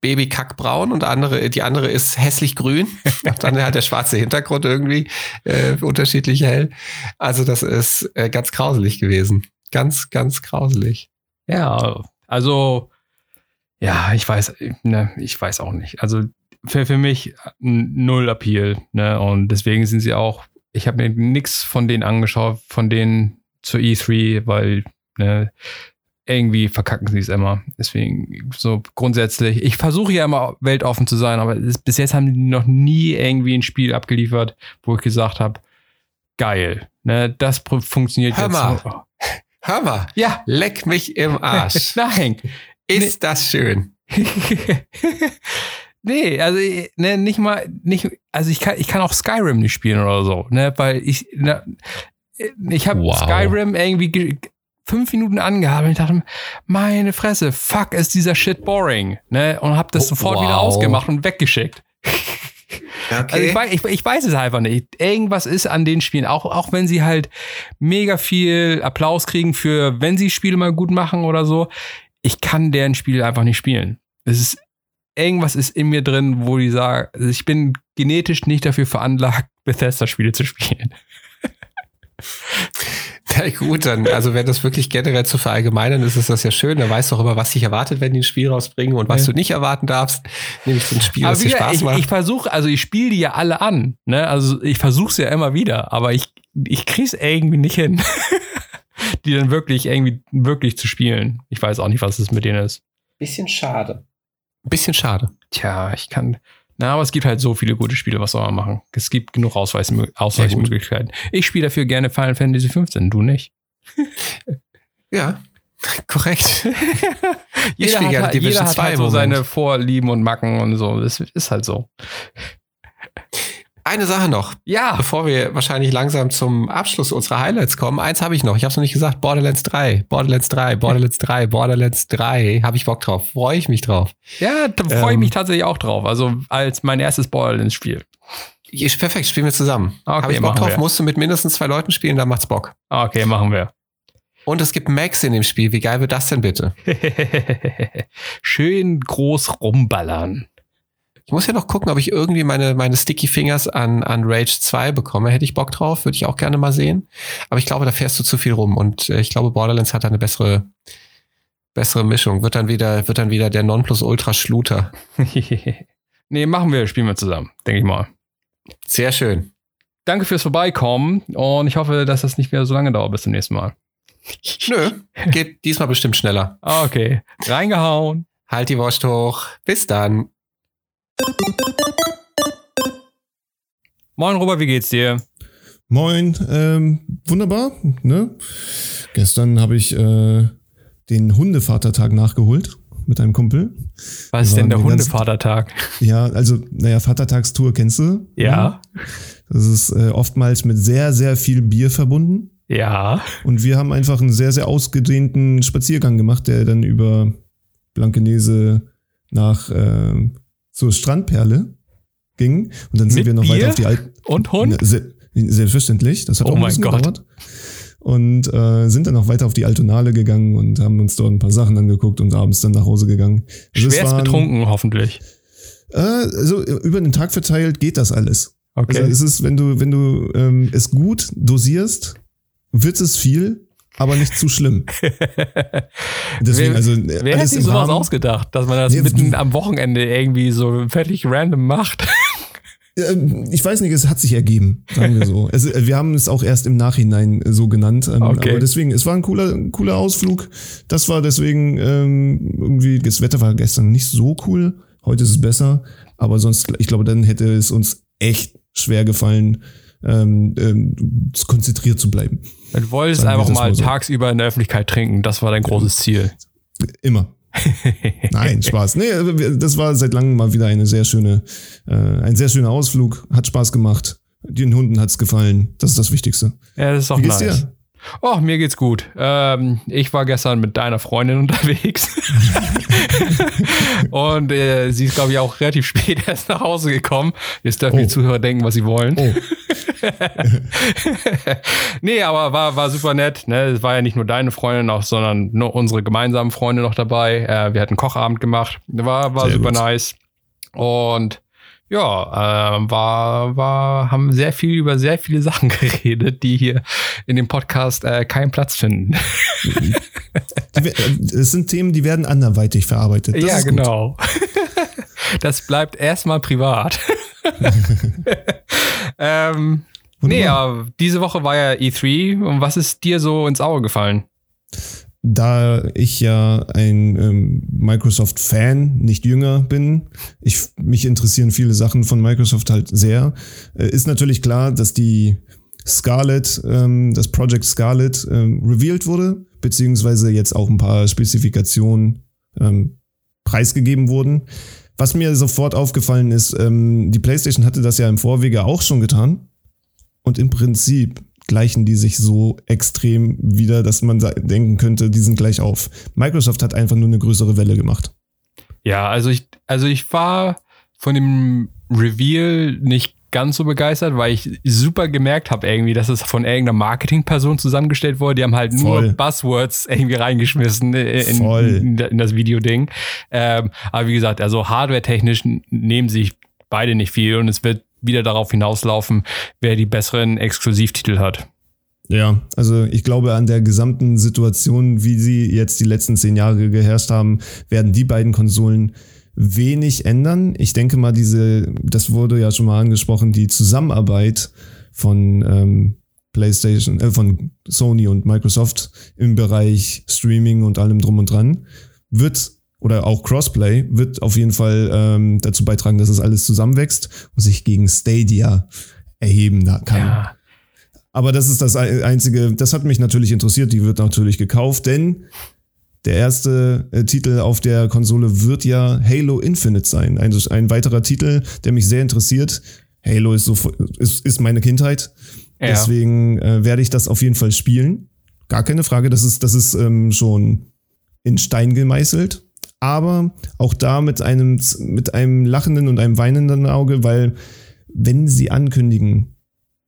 Baby kackbraun und andere, die andere ist hässlich grün. und dann halt der schwarze Hintergrund irgendwie äh, unterschiedlich hell. Also das ist äh, ganz grauselig gewesen. Ganz, ganz grauselig. Ja, also ja, ich weiß, ne, ich weiß auch nicht. Also für, für mich null Appeal, ne? Und deswegen sind sie auch, ich habe mir nichts von denen angeschaut, von denen zur E3, weil ne, irgendwie verkacken sie es immer. Deswegen so grundsätzlich. Ich versuche ja immer weltoffen zu sein, aber ist, bis jetzt haben die noch nie irgendwie ein Spiel abgeliefert, wo ich gesagt habe, geil, ne, das funktioniert Hör jetzt. Hör mal. Ja. Leck mich im Arsch. Nein. Ist nee. das schön. nee, also ne, nicht mal, nicht, also ich kann, ich kann auch Skyrim nicht spielen oder so, ne, weil ich, ne, ich habe wow. Skyrim irgendwie fünf Minuten angehabt und ich dachte, meine Fresse, fuck, ist dieser Shit boring. Ne? Und hab das oh, sofort wow. wieder ausgemacht und weggeschickt. Okay. Also ich, weiß, ich, ich, weiß es einfach nicht. Irgendwas ist an den Spielen, auch, auch wenn sie halt mega viel Applaus kriegen für, wenn sie Spiele mal gut machen oder so. Ich kann deren Spiele einfach nicht spielen. Es ist, irgendwas ist in mir drin, wo die sagen, also ich bin genetisch nicht dafür veranlagt, Bethesda-Spiele zu spielen. Na gut, dann, also wenn das wirklich generell zu verallgemeinern ist, ist das ja schön. Dann weißt du auch immer, was dich erwartet, wenn die ein Spiel rausbringen und was ja. du nicht erwarten darfst. Nämlich so ein Spiel, aber das dir Spaß ich, macht. Ich versuche, also ich spiele die ja alle an. Ne? Also ich versuche es ja immer wieder, aber ich, ich kriege es irgendwie nicht hin, die dann wirklich irgendwie wirklich zu spielen. Ich weiß auch nicht, was es mit denen ist. Bisschen schade. Bisschen schade. Tja, ich kann, na, aber es gibt halt so viele gute Spiele, was soll man machen? Es gibt genug Ausweis, Ausweichmöglichkeiten. Ich spiele dafür gerne Final Fantasy 15, du nicht. ja, korrekt. ich spiele gerne Division jeder 2 hat halt so seine Vorlieben und Macken und so. Das ist halt so. Eine Sache noch. Ja. Bevor wir wahrscheinlich langsam zum Abschluss unserer Highlights kommen. Eins habe ich noch. Ich habe es noch nicht gesagt. Borderlands 3. Borderlands 3. Borderlands 3. Borderlands 3. Habe ich Bock drauf. Freue ich mich drauf. Ja, da freue ich ähm, mich tatsächlich auch drauf. Also als mein erstes Borderlands-Spiel. Perfekt, spielen wir zusammen. Okay, Habe ich Bock drauf, wir. musst du mit mindestens zwei Leuten spielen, dann macht's Bock. Okay, machen wir. Und es gibt Max in dem Spiel. Wie geil wird das denn bitte? Schön groß rumballern. Ich muss ja noch gucken, ob ich irgendwie meine, meine Sticky Fingers an, an Rage 2 bekomme. Hätte ich Bock drauf, würde ich auch gerne mal sehen. Aber ich glaube, da fährst du zu viel rum und äh, ich glaube, Borderlands hat da eine bessere, bessere Mischung. Wird dann wieder, wird dann wieder der Nonplusultra Schluter. nee, machen wir, spielen wir zusammen, denke ich mal. Sehr schön. Danke fürs Vorbeikommen und ich hoffe, dass das nicht mehr so lange dauert bis zum nächsten Mal. Nö, geht diesmal bestimmt schneller. Okay, reingehauen. Halt die Wurst hoch. Bis dann. Moin Robert, wie geht's dir? Moin, ähm, wunderbar. Ne? Gestern habe ich äh, den Hundevatertag nachgeholt mit einem Kumpel. Was ist denn der Hundevatertag? Ja, also, naja, Vatertagstour kennst du? Ja. Das ist äh, oftmals mit sehr, sehr viel Bier verbunden. Ja. Und wir haben einfach einen sehr, sehr ausgedehnten Spaziergang gemacht, der dann über Blankenese nach äh, zur Strandperle ging. Und dann sind Mit wir noch Bier weiter auf die alten. Und Hund? Se selbstverständlich. Das hat Oh auch ein bisschen Gott. gedauert. Und äh, sind dann noch weiter auf die Altonale gegangen und haben uns dort ein paar Sachen angeguckt und abends dann nach Hause gegangen. Also Schwerst waren- betrunken, hoffentlich. Äh, also über den Tag verteilt geht das alles. Okay. Also es ist, wenn du, wenn du ähm, es gut dosierst, wird es viel, aber nicht zu schlimm. Deswegen, wer also wer hätte sich sowas Rahmen. ausgedacht, dass man das Nee, mitten am Wochenende irgendwie so völlig random macht? Ich weiß nicht, es hat sich ergeben, sagen wir so. Es, äh, wir haben es auch erst im Nachhinein äh, so genannt. ähm, Okay. Aber deswegen, es war ein cooler, cooler Ausflug. Das war deswegen ähm, irgendwie, das Wetter war gestern nicht so cool. Heute ist es besser. Aber sonst, ich glaube, dann hätte es uns echt schwer gefallen, ähm, ähm, konzentriert zu bleiben. Du wolltest Sagen einfach mal so. tagsüber in der Öffentlichkeit trinken. Das war dein großes Ziel. Immer. Nein, Spaß. Nee, wir- das war seit langem mal wieder eine sehr schöne, äh, ein sehr schöner Ausflug. Hat Spaß gemacht. Den Hunden hat's gefallen. Das ist das Wichtigste. Ja, das ist doch Wie geht's nice. dir? Oh, mir geht's gut. Ähm, ich war gestern mit deiner Freundin unterwegs. Und äh, sie ist, glaube ich, auch relativ spät erst nach Hause gekommen. Jetzt dürfen Oh. die Zuhörer denken, was sie wollen. Oh, nee, aber war, war super nett. Ne? Es war ja nicht nur deine Freundin, auch, sondern nur unsere gemeinsamen Freunde noch dabei. Äh, wir hatten Kochabend gemacht. War, war Sehr super gut. nice. Und ja, ähm, war, war, haben sehr viel über sehr viele Sachen geredet, die hier in dem Podcast äh, keinen Platz finden. die, äh, es sind Themen, die werden anderweitig verarbeitet. Das ja, genau. das bleibt erstmal privat. ähm, nee, Wunderbar. aber diese Woche war ja E3 und was ist dir so ins Auge gefallen? Da ich ja ein ähm, Microsoft-Fan, nicht jünger bin, ich, mich interessieren viele Sachen von Microsoft halt sehr, äh, ist natürlich klar, dass die Scarlet, ähm, das Project Scarlet ähm, revealed wurde, beziehungsweise jetzt auch ein paar Spezifikationen ähm, preisgegeben wurden. Was mir sofort aufgefallen ist, ähm, die PlayStation hatte das ja im Vorwege auch schon getan. Und im Prinzip gleichen die sich so extrem wieder, dass man denken könnte, die sind gleich auf. Microsoft hat einfach nur eine größere Welle gemacht. Ja, also ich, also ich war von dem Reveal nicht ganz so begeistert, weil ich super gemerkt habe irgendwie, dass es von irgendeiner Marketingperson zusammengestellt wurde. Die haben halt nur Voll. Buzzwords irgendwie reingeschmissen in, in, in das Videoding. Ähm, aber wie gesagt, also hardware-technisch nehmen sich beide nicht viel und es wird wieder darauf hinauslaufen, wer die besseren Exklusivtitel hat. Ja, also ich glaube, an der gesamten Situation, wie sie jetzt die letzten zehn Jahre geherrscht haben, werden die beiden Konsolen wenig ändern. Ich denke mal, diese, das wurde ja schon mal angesprochen, die Zusammenarbeit von ähm, PlayStation, äh, von Sony und Microsoft im Bereich Streaming und allem drum und dran wird oder auch Crossplay wird auf jeden Fall ähm, dazu beitragen, dass es alles zusammenwächst und sich gegen Stadia erheben kann. Ja. Aber das ist das Ei- Einzige, das hat mich natürlich interessiert, die wird natürlich gekauft, denn der erste äh, Titel auf der Konsole wird ja Halo Infinite sein. Ein, ein weiterer Titel, der mich sehr interessiert. Halo ist, so, ist, ist meine Kindheit. Ja. Deswegen äh, werde ich das auf jeden Fall spielen. Gar keine Frage, das ist, das ist ähm, schon in Stein gemeißelt. Aber auch da mit einem, mit einem lachenden und einem weinenden Auge, weil wenn sie ankündigen,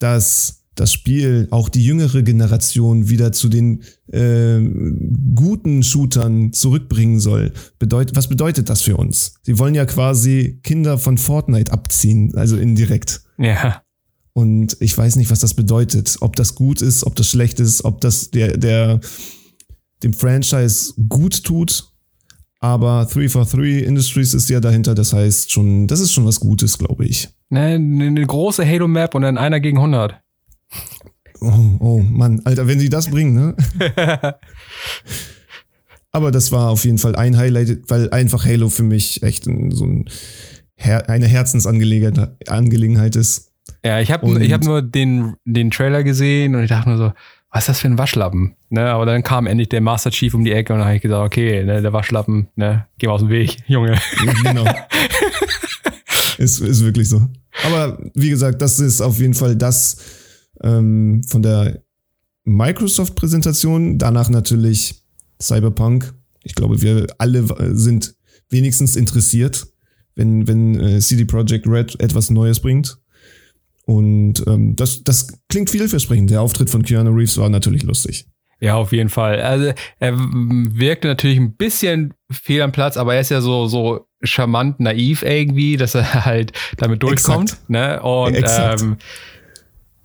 dass das Spiel auch die jüngere Generation wieder zu den äh, guten Shootern zurückbringen soll. Bedeut was bedeutet das für uns? Sie wollen ja quasi Kinder von Fortnite abziehen, also indirekt. Ja. Und ich weiß nicht, was das bedeutet. Ob das gut ist, ob das schlecht ist, ob das der, der dem Franchise gut tut. Aber 343 Industries ist ja dahinter, das heißt schon, das ist schon was Gutes, glaube ich. Ne, eine große Halo-Map und dann einer gegen 100. Oh, oh Mann, Alter, wenn sie das bringen, ne? Aber das war auf jeden Fall ein Highlight, weil einfach Halo für mich echt so ein eine Herzensangelegenheit ist. Ja, ich habe hab nur den, den Trailer gesehen und ich dachte nur so, was ist das für ein Waschlappen? Ne, aber dann kam endlich der Master Chief um die Ecke und dann habe ich gesagt, okay, ne, der Waschlappen, ne, geh mal aus dem Weg, Junge. Genau. ist, ist wirklich so. Aber wie gesagt, das ist auf jeden Fall das ähm, von der Microsoft-Präsentation. Danach natürlich Cyberpunk. Ich glaube, wir alle sind wenigstens interessiert, wenn, wenn äh, CD Projekt Red etwas Neues bringt. Und ähm, das, das klingt vielversprechend. Der Auftritt von Keanu Reeves war natürlich lustig. Ja, auf jeden Fall. Also er wirkte natürlich ein bisschen fehl am Platz, aber er ist ja so, so charmant, naiv irgendwie, dass er halt damit durchkommt. Exakt. Ne? Und Exakt. ähm,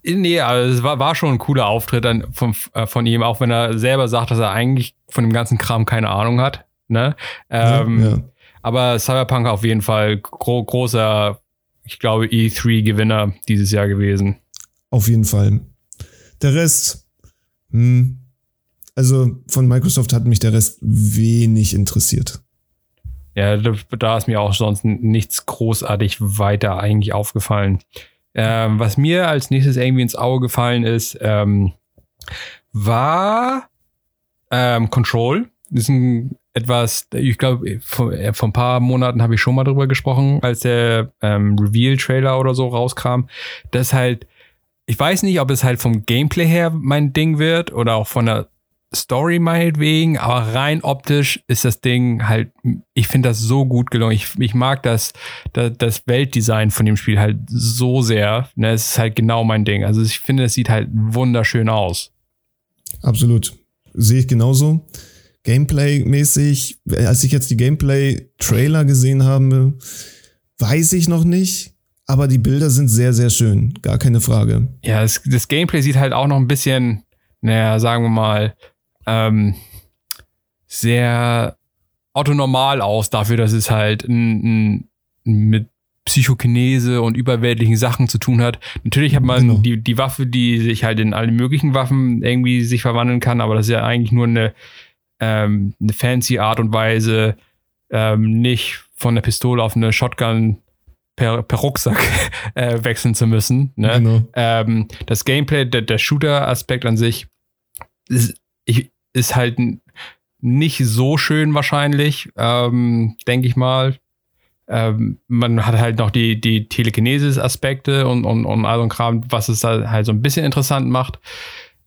Nee, also es war, war schon ein cooler Auftritt dann von, äh, von ihm, auch wenn er selber sagt, dass er eigentlich von dem ganzen Kram keine Ahnung hat. Ne? Ähm, ja, ja. Aber Cyberpunk auf jeden Fall gro großer ich glaube, E3-Gewinner dieses Jahr gewesen. Auf jeden Fall. Der Rest, hm, also von Microsoft hat mich der Rest wenig interessiert. Ja, da ist mir auch sonst nichts großartig weiter eigentlich aufgefallen. Ähm, was mir als nächstes irgendwie ins Auge gefallen ist, ähm, war ähm, Control. Das ist ein etwas, ich glaube, vor, äh, vor ein paar Monaten habe ich schon mal drüber gesprochen, als der ähm, Reveal-Trailer oder so rauskam. Das halt, ich weiß nicht, ob es halt vom Gameplay her mein Ding wird oder auch von der Story meinetwegen, aber rein optisch ist das Ding halt, ich finde das so gut gelungen. Ich, ich mag das, das, das Weltdesign von dem Spiel halt so sehr. Ne, es ist halt genau mein Ding. Also ich finde, es sieht halt wunderschön aus. Absolut. Sehe ich genauso. Gameplay-mäßig, als ich jetzt die Gameplay-Trailer gesehen habe, weiß ich noch nicht. Aber die Bilder sind sehr, sehr schön. Gar keine Frage. Ja, das, das Gameplay sieht halt auch noch ein bisschen, naja, sagen wir mal, ähm, sehr autonormal aus dafür, dass es halt ein, ein, mit Psychokinese und überweltlichen Sachen zu tun hat. Natürlich hat man genau. die, die Waffe, die sich halt in alle möglichen Waffen irgendwie sich verwandeln kann, aber das ist ja eigentlich nur eine ähm, eine fancy Art und Weise, ähm, nicht von der Pistole auf eine Shotgun per, per Rucksack äh, wechseln zu müssen. Ne? Genau. Ähm, das Gameplay, der, der Shooter-Aspekt an sich ist, ist halt nicht so schön wahrscheinlich, ähm, denke ich mal. Ähm, man hat halt noch die, die Telekinesis-Aspekte und, und, und all so ein Kram, was es halt so ein bisschen interessant macht.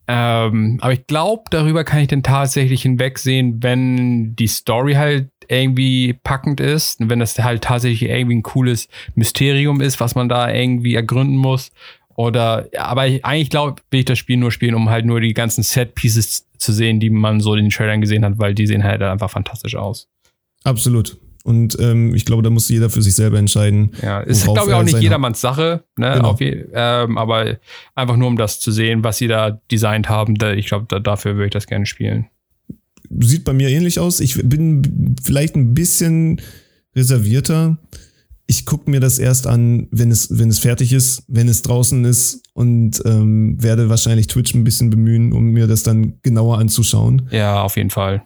Ähm, aber ich glaube, darüber kann ich dann tatsächlich hinwegsehen, wenn die Story halt irgendwie packend ist, wenn das halt tatsächlich irgendwie ein cooles Mysterium ist, was man da irgendwie ergründen muss. Oder, aber ich, eigentlich glaube, will ich das Spiel nur spielen, um halt nur die ganzen Set-Pieces zu sehen, die man so in den Trailern gesehen hat, weil die sehen halt einfach fantastisch aus. Absolut. Und ähm, ich glaube, da muss jeder für sich selber entscheiden. Ja, ist, glaube ich, auch nicht jedermanns Sache, ne? Genau. Je, ähm, aber einfach nur, um das zu sehen, was sie da designt haben, da, ich glaube, da, dafür würde ich das gerne spielen. Sieht bei mir ähnlich aus. Ich bin vielleicht ein bisschen reservierter. Ich gucke mir das erst an, wenn es, wenn es fertig ist, wenn es draußen ist und ähm, werde wahrscheinlich Twitch ein bisschen bemühen, um mir das dann genauer anzuschauen. Ja, auf jeden Fall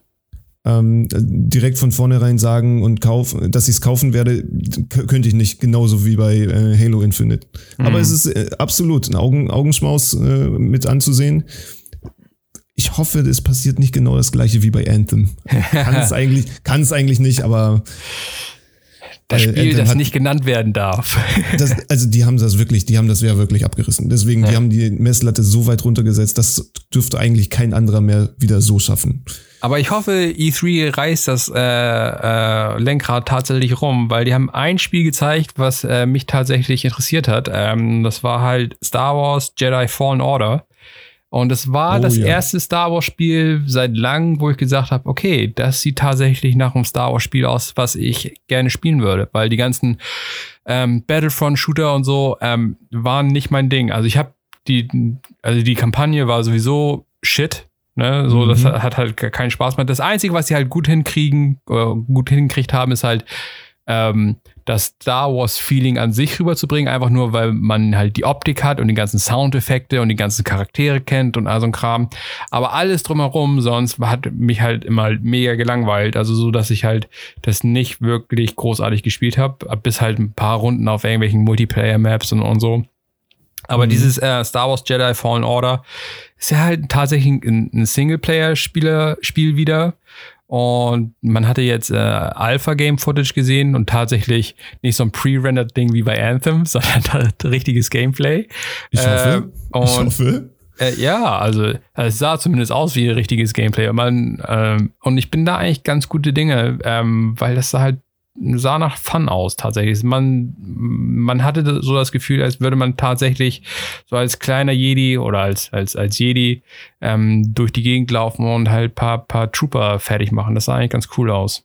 ähm, direkt von vornherein sagen und kaufen, dass ich es kaufen werde, könnte ich nicht, genauso wie bei äh, Halo Infinite. Mhm. Aber es ist äh, absolut ein Augen, Augenschmaus äh, mit anzusehen. Ich hoffe, es passiert nicht genau das gleiche wie bei Anthem. Kann es eigentlich, kann es eigentlich nicht, aber das Spiel, Anthem das hat, nicht genannt werden darf. Das, also die haben das wirklich, die haben das ja wirklich abgerissen. Deswegen, ja. die haben die Messlatte so weit runtergesetzt, das dürfte eigentlich kein anderer mehr wieder so schaffen. Aber ich hoffe, E3 reißt das äh, äh, Lenkrad tatsächlich rum, weil die haben ein Spiel gezeigt, was äh, mich tatsächlich interessiert hat. Ähm, das war halt Star Wars Jedi Fallen Order. Und es war oh, das ja. erste Star Wars Spiel seit langem, wo ich gesagt habe, okay, das sieht tatsächlich nach einem Star Wars Spiel aus, was ich gerne spielen würde, weil die ganzen ähm, Battlefront Shooter und so ähm, waren nicht mein Ding. Also ich habe die, also die Kampagne war sowieso shit. Ne? So, mhm. das hat halt keinen Spaß mehr. Das Einzige, was sie halt gut hinkriegen, äh, gut hingekriegt haben, ist halt, ähm, das Star Wars Feeling an sich rüberzubringen, einfach nur, weil man halt die Optik hat und die ganzen Soundeffekte und die ganzen Charaktere kennt und all so ein Kram. Aber alles drumherum sonst hat mich halt immer mega gelangweilt. Also so, dass ich halt das nicht wirklich großartig gespielt habe, bis halt ein paar Runden auf irgendwelchen Multiplayer-Maps und, und so. Aber mhm. dieses äh, Star Wars Jedi Fallen Order ist ja halt tatsächlich ein, ein Singleplayer-Spiel wieder. Und man hatte jetzt äh, Alpha-Game-Footage gesehen und tatsächlich nicht so ein pre-rendered Ding wie bei Anthem, sondern richtiges Gameplay. Ich hoffe. Äh, und, ich hoffe. Äh, ja, also es sah zumindest aus wie richtiges Gameplay. Man, ähm, und ich bin da eigentlich ganz gute Dinge, ähm, weil das halt sah nach Fun aus tatsächlich. Man, man hatte so das Gefühl, als würde man tatsächlich so als kleiner Jedi oder als, als, als Jedi ähm, durch die Gegend laufen und halt paar, paar Trooper fertig machen. Das sah eigentlich ganz cool aus.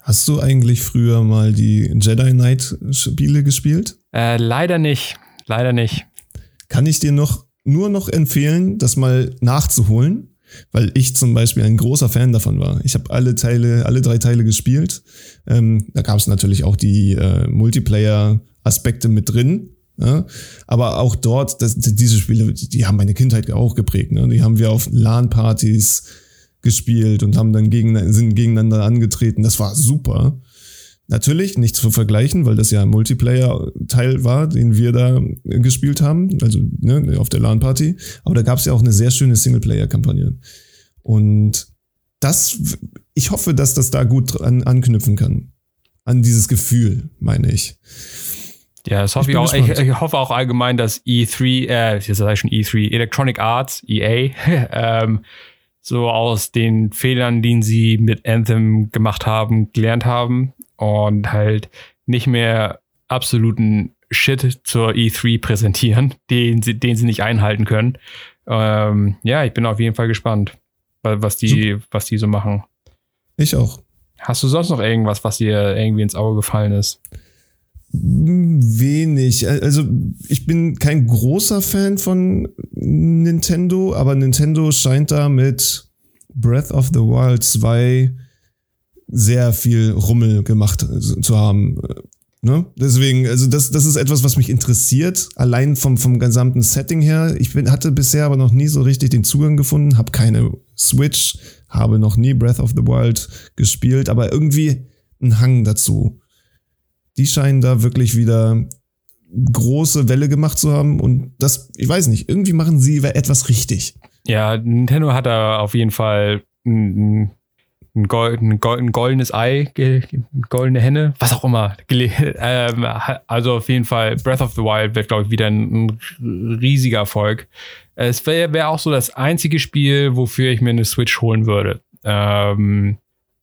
Hast du eigentlich früher mal die Jedi Knight Spiele gespielt? Äh, leider nicht. Leider nicht. Kann ich dir noch nur noch empfehlen, das mal nachzuholen weil ich zum Beispiel ein großer Fan davon war. Ich habe alle Teile, alle drei Teile gespielt. Ähm, da gab es natürlich auch die äh, Multiplayer-Aspekte mit drin. Ja? Aber auch dort, das, diese Spiele, die haben meine Kindheit auch geprägt. Ne? Die haben wir auf LAN-Partys gespielt und haben dann gegen, sind gegeneinander angetreten. Das war super. Natürlich nicht zu vergleichen, weil das ja ein Multiplayer-Teil war, den wir da gespielt haben, also ne, auf der LAN-Party. Aber da gab es ja auch eine sehr schöne Singleplayer-Kampagne. Und das, ich hoffe, dass das da gut an, anknüpfen kann. An dieses Gefühl, meine ich. Ja, das hoffe ich, ich auch. Ich, ich, hoffe auch allgemein, dass E3, äh, jetzt sage ich schon E3, Electronic Arts, EA, ähm, so aus den Fehlern, die sie mit Anthem gemacht haben, gelernt haben und halt nicht mehr absoluten Shit zur E3 präsentieren, den sie, den sie nicht einhalten können. Ähm, ja, ich bin auf jeden Fall gespannt, was die, was die so machen. Ich auch. Hast du sonst noch irgendwas, was dir irgendwie ins Auge gefallen ist? Wenig. Also ich bin kein großer Fan von Nintendo, aber Nintendo scheint da mit Breath of the Wild 2 sehr viel Rummel gemacht zu haben. Ne? Deswegen, also das, das ist etwas, was mich interessiert, allein vom, vom gesamten Setting her. Ich bin, hatte bisher aber noch nie so richtig den Zugang gefunden, habe keine Switch, habe noch nie Breath of the Wild gespielt, aber irgendwie einen Hang dazu. Die scheinen da wirklich wieder große Welle gemacht zu haben und das, ich weiß nicht, irgendwie machen sie etwas richtig. Ja, Nintendo hat da auf jeden Fall ein, ein, ein, ein goldenes Ei, goldene Henne, was auch immer. Ähm, also auf jeden Fall, Breath of the Wild wird, glaube ich, wieder ein, ein riesiger Erfolg. Es wäre wär auch so das einzige Spiel, wofür ich mir eine Switch holen würde. Ähm,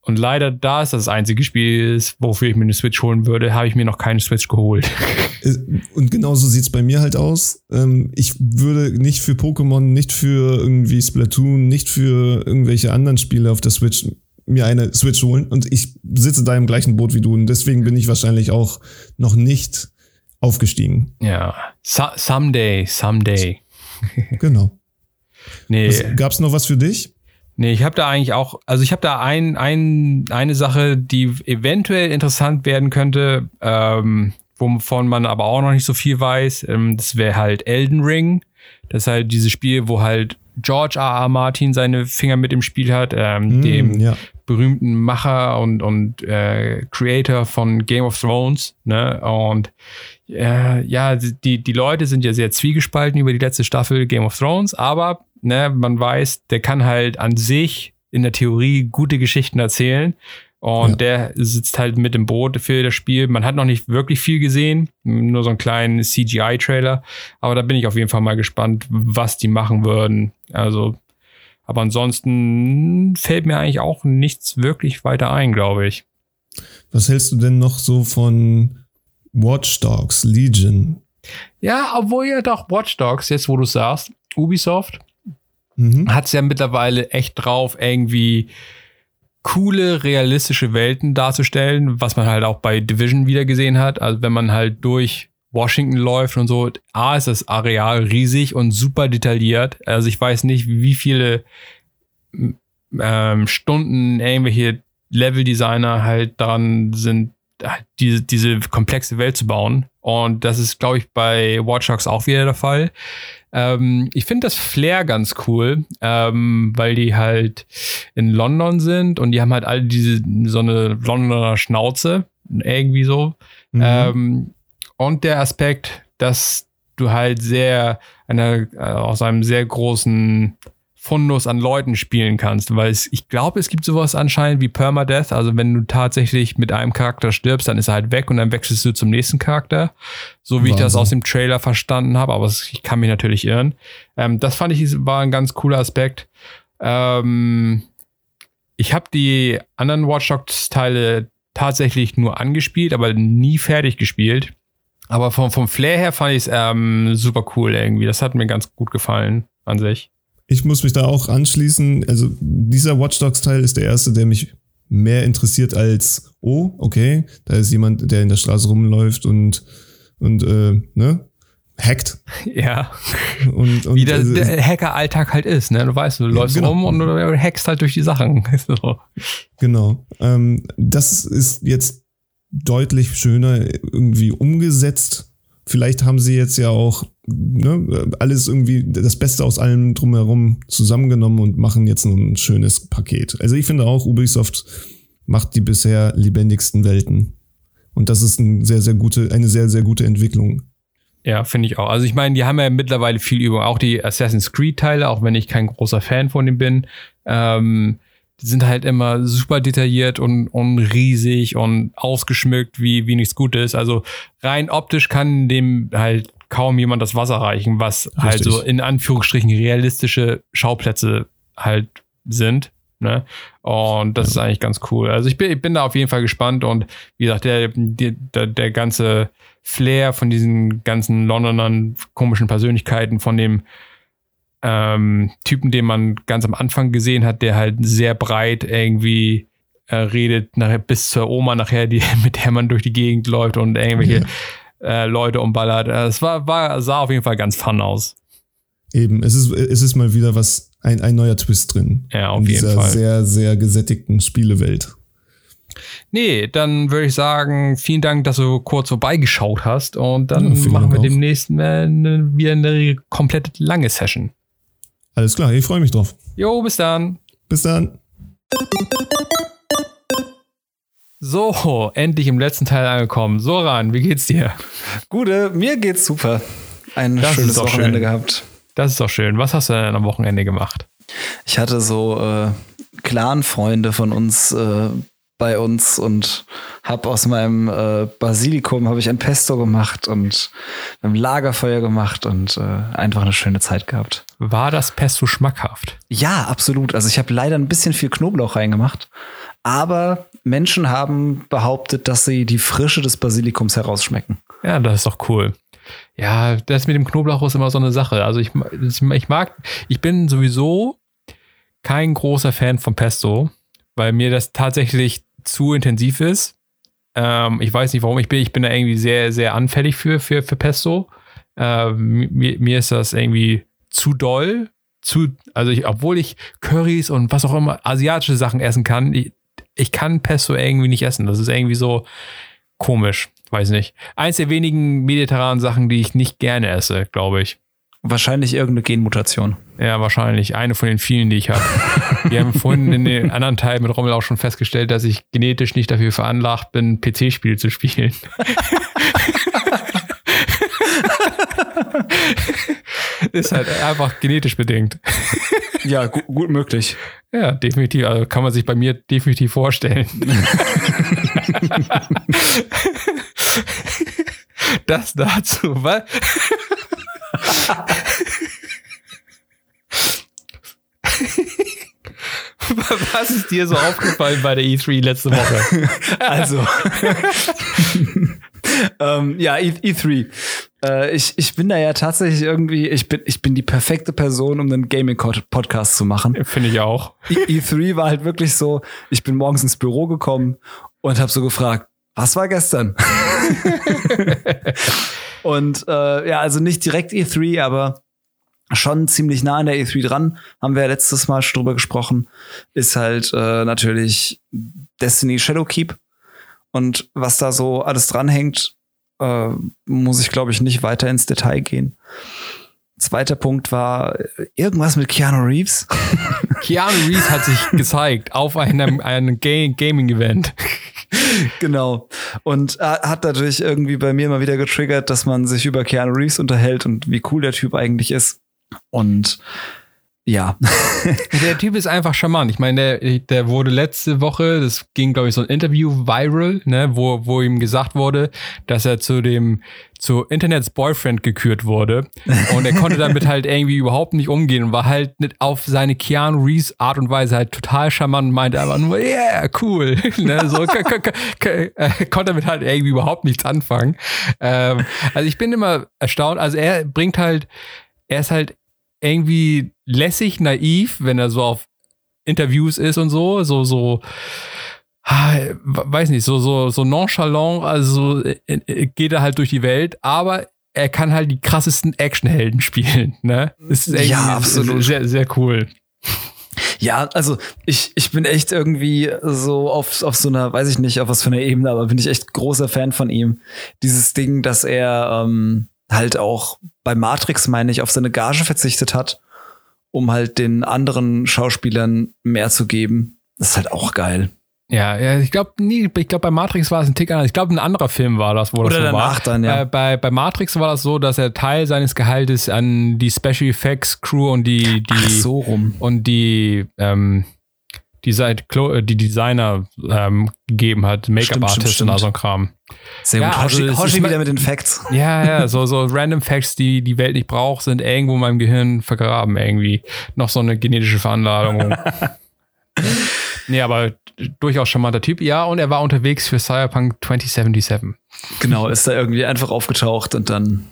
und leider, da es das einzige Spiel ist, wofür ich mir eine Switch holen würde, habe ich mir noch keine Switch geholt. Und genauso sieht es bei mir halt aus. Ähm, ich würde nicht für Pokémon, nicht für irgendwie Splatoon, nicht für irgendwelche anderen Spiele auf der Switch mir eine Switch holen. Und ich sitze da im gleichen Boot wie du. Und deswegen bin ich wahrscheinlich auch noch nicht aufgestiegen. Ja, so someday, someday. genau. Nee. Gab es noch was für dich? Nee, ich habe da eigentlich auch, also ich habe da ein, ein, eine Sache, die eventuell interessant werden könnte, ähm, wovon man aber auch noch nicht so viel weiß. Ähm, das wäre halt Elden Ring. Das ist halt dieses Spiel, wo halt George R. R. Martin seine Finger mit im Spiel hat, ähm, mm, dem ja. berühmten Macher und, und äh, Creator von Game of Thrones. Ne? Und äh, ja, die, die Leute sind ja sehr zwiegespalten über die letzte Staffel Game of Thrones, aber ne, man weiß, der kann halt an sich in der Theorie gute Geschichten erzählen. Und ja. der sitzt halt mit im Boot für das Spiel. Man hat noch nicht wirklich viel gesehen, nur so einen kleinen CGI-Trailer. Aber da bin ich auf jeden Fall mal gespannt, was die machen würden. Also, aber ansonsten fällt mir eigentlich auch nichts wirklich weiter ein, glaube ich. Was hältst du denn noch so von Watch Dogs Legion? Ja, obwohl ja doch Watch Dogs, jetzt wo du sagst, Ubisoft, mhm. hat es ja mittlerweile echt drauf, irgendwie coole, realistische Welten darzustellen, was man halt auch bei Division wieder gesehen hat. Also wenn man halt durch Washington läuft und so, A ist das Areal riesig und super detailliert. Also ich weiß nicht, wie viele ähm, Stunden irgendwelche Level-Designer halt daran sind, diese, diese komplexe Welt zu bauen. Und das ist, glaube ich, bei Watch Dogs auch wieder der Fall. Ähm, ich finde das Flair ganz cool, ähm, weil die halt in London sind und die haben halt alle diese so eine Londoner Schnauze, irgendwie so. Mhm. Ähm, und der Aspekt, dass du halt sehr eine, äh, aus einem sehr großen Fundus an Leuten spielen kannst, weil es, ich glaube, es gibt sowas anscheinend wie Permadeath, also wenn du tatsächlich mit einem Charakter stirbst, dann ist er halt weg und dann wechselst du zum nächsten Charakter, so wie Wahnsinn. ich das aus dem Trailer verstanden habe, aber ich kann mich natürlich irren. Ähm, das fand ich war ein ganz cooler Aspekt. Ähm, ich habe die anderen Watch Dogs Teile tatsächlich nur angespielt, aber nie fertig gespielt. Aber vom, vom Flair her fand ich es ähm, super cool irgendwie. Das hat mir ganz gut gefallen an sich. Ich muss mich da auch anschließen. Also dieser Watch Dogs Teil ist der erste, der mich mehr interessiert als, oh, okay, da ist jemand, der in der Straße rumläuft und, und äh, ne, hackt. Ja. Und, und Wie der, also, der Hacker-Alltag halt ist, ne? Du weißt, du läufst genau. rum und du hackst halt durch die Sachen. so. Genau. Ähm, das ist jetzt deutlich schöner irgendwie umgesetzt. Vielleicht haben sie jetzt ja auch ne, alles irgendwie das Beste aus allem drumherum zusammengenommen und machen jetzt ein schönes Paket. Also ich finde auch, Ubisoft macht die bisher lebendigsten Welten. Und das ist ein sehr, sehr gute, eine sehr, sehr gute Entwicklung. Ja, finde ich auch. Also ich meine, die haben ja mittlerweile viel Übung. Auch die Assassin's Creed-Teile, auch wenn ich kein großer Fan von dem bin. Ähm, die sind halt immer super detailliert und, und riesig und ausgeschmückt, wie, wie nichts Gutes. Also rein optisch kann dem halt kaum jemand das Wasser reichen, was Richtig. halt so in Anführungsstrichen realistische Schauplätze halt sind. Ne? Und das ja. ist eigentlich ganz cool. Also ich bin, ich bin da auf jeden Fall gespannt und wie gesagt, der, der, der ganze Flair von diesen ganzen Londonern komischen Persönlichkeiten, von dem ähm, Typen, den man ganz am Anfang gesehen hat, der halt sehr breit irgendwie äh, redet, nachher bis zur Oma nachher, die, mit der man durch die Gegend läuft und irgendwelche ja. Äh, Leute umballert. Äh, es war, war, sah auf jeden Fall ganz fun aus. Eben, es ist, es ist mal wieder was, ein, ein neuer Twist drin. Ja, auf in jeden dieser Fall. sehr, sehr gesättigten Spielewelt. Nee, dann würde ich sagen, vielen Dank, dass du kurz vorbeigeschaut hast und dann ja, machen wir demnächst eine, wieder eine komplett lange Session. Alles klar, ich freue mich drauf. Jo, bis dann. Bis dann. So, endlich im letzten Teil angekommen. Soran, wie geht's dir? Gute, mir geht's super. Ein das schönes Wochenende schön. gehabt. Das ist doch schön. Was hast du denn am Wochenende gemacht? Ich hatte so äh, Clan-Freunde von uns äh, bei uns und habe aus meinem äh, Basilikum habe ich ein Pesto gemacht und ein Lagerfeuer gemacht und äh, einfach eine schöne Zeit gehabt. War das Pesto schmackhaft? Ja, absolut. Also ich habe leider ein bisschen viel Knoblauch reingemacht, aber Menschen haben behauptet, dass sie die Frische des Basilikums herausschmecken. Ja, das ist doch cool. Ja, das mit dem Knoblauch ist immer so eine Sache. Also ich, ich mag, ich bin sowieso kein großer Fan von Pesto, weil mir das tatsächlich zu intensiv ist. Ähm, ich weiß nicht, warum ich bin. Ich bin da irgendwie sehr, sehr anfällig für, für, für Pesto. Ähm, mir, mir ist das irgendwie zu doll. Zu, also ich, obwohl ich Currys und was auch immer asiatische Sachen essen kann, ich, ich kann Pesto irgendwie nicht essen. Das ist irgendwie so komisch. Weiß nicht. Eins der wenigen mediterranen Sachen, die ich nicht gerne esse, glaube ich. Wahrscheinlich irgendeine Genmutation. Ja, wahrscheinlich. Eine von den vielen, die ich habe. Wir haben vorhin in den anderen Teil mit Rommel auch schon festgestellt, dass ich genetisch nicht dafür veranlagt bin, PC-Spiele zu spielen. Ist halt einfach genetisch bedingt. Ja, gut, gut möglich. Ja, definitiv. Also kann man sich bei mir definitiv vorstellen. das dazu, was? Was ist dir so aufgefallen bei der E3 letzte Woche? Also, ähm, ja, e 3 Äh, ich, ich bin da ja tatsächlich irgendwie, ich bin, ich bin die perfekte Person, um einen Gaming-Podcast zu machen. Finde ich auch. E 3 war halt wirklich so, ich bin morgens ins Büro gekommen und habe so gefragt, was war gestern? Und äh, ja, also nicht direkt E3, aber schon ziemlich nah an der E3 dran, haben wir ja letztes Mal schon drüber gesprochen, ist halt äh, natürlich Destiny Shadowkeep. und was da so alles dranhängt, äh, muss ich, glaube ich, nicht weiter ins Detail gehen. Zweiter Punkt war äh, irgendwas mit Keanu Reeves. Keanu Reeves hat sich gezeigt auf einem, einem Gaming-Event. genau. Und äh, hat dadurch irgendwie bei mir mal wieder getriggert, dass man sich über Keanu Reeves unterhält und wie cool der Typ eigentlich ist. Und ja. der Typ ist einfach charmant. Ich meine, der, der wurde letzte Woche, das ging, glaube ich, so ein Interview viral, ne, wo, wo ihm gesagt wurde, dass er zu dem, zu Internets Boyfriend gekürt wurde. Und er konnte damit halt irgendwie überhaupt nicht umgehen und war halt nicht auf seine Keanu Reeves Art und Weise halt total charmant und meinte einfach nur, yeah, cool. ne, so, äh, konnte damit halt irgendwie überhaupt nichts anfangen. Ähm, also ich bin immer erstaunt. Also er bringt halt, er ist halt irgendwie lässig, naiv, wenn er so auf Interviews ist und so, so, so, weiß nicht, so, so, so nonchalant, also äh, äh, geht er halt durch die Welt, aber er kann halt die krassesten Actionhelden spielen, ne? Das ist ja, absolut. Sehr, sehr cool. Ja, also ich, ich bin echt irgendwie so auf, auf so einer, weiß ich nicht, auf was für einer Ebene, aber bin ich echt großer Fan von ihm. Dieses Ding, dass er ähm, halt auch bei Matrix, meine ich, auf seine Gage verzichtet hat, um halt den anderen Schauspielern mehr zu geben. Das ist halt auch geil. Ja, ja ich glaube, nie, ich glaube, bei Matrix war es ein Tick anders. Ich glaube, ein anderer Film war das, wo Oder das so danach war. dann, ja. Äh, bei, bei Matrix war das so, dass er Teil seines Gehaltes an die Special Effects Crew und die, die Ach, so rum. und die ähm, die, seit die Designer ähm, gegeben hat, Make-up-Artist und so ein Kram. Sehr ja, gut. Hoshi, also, Hoshi wieder mit den Facts. Ja, ja, so, so random Facts, die die Welt nicht braucht, sind irgendwo in meinem Gehirn vergraben irgendwie. Noch so eine genetische Veranlagung. nee, aber durchaus charmanter Typ. Ja, und er war unterwegs für Cyberpunk 2077. Genau, ist da irgendwie einfach aufgetaucht und dann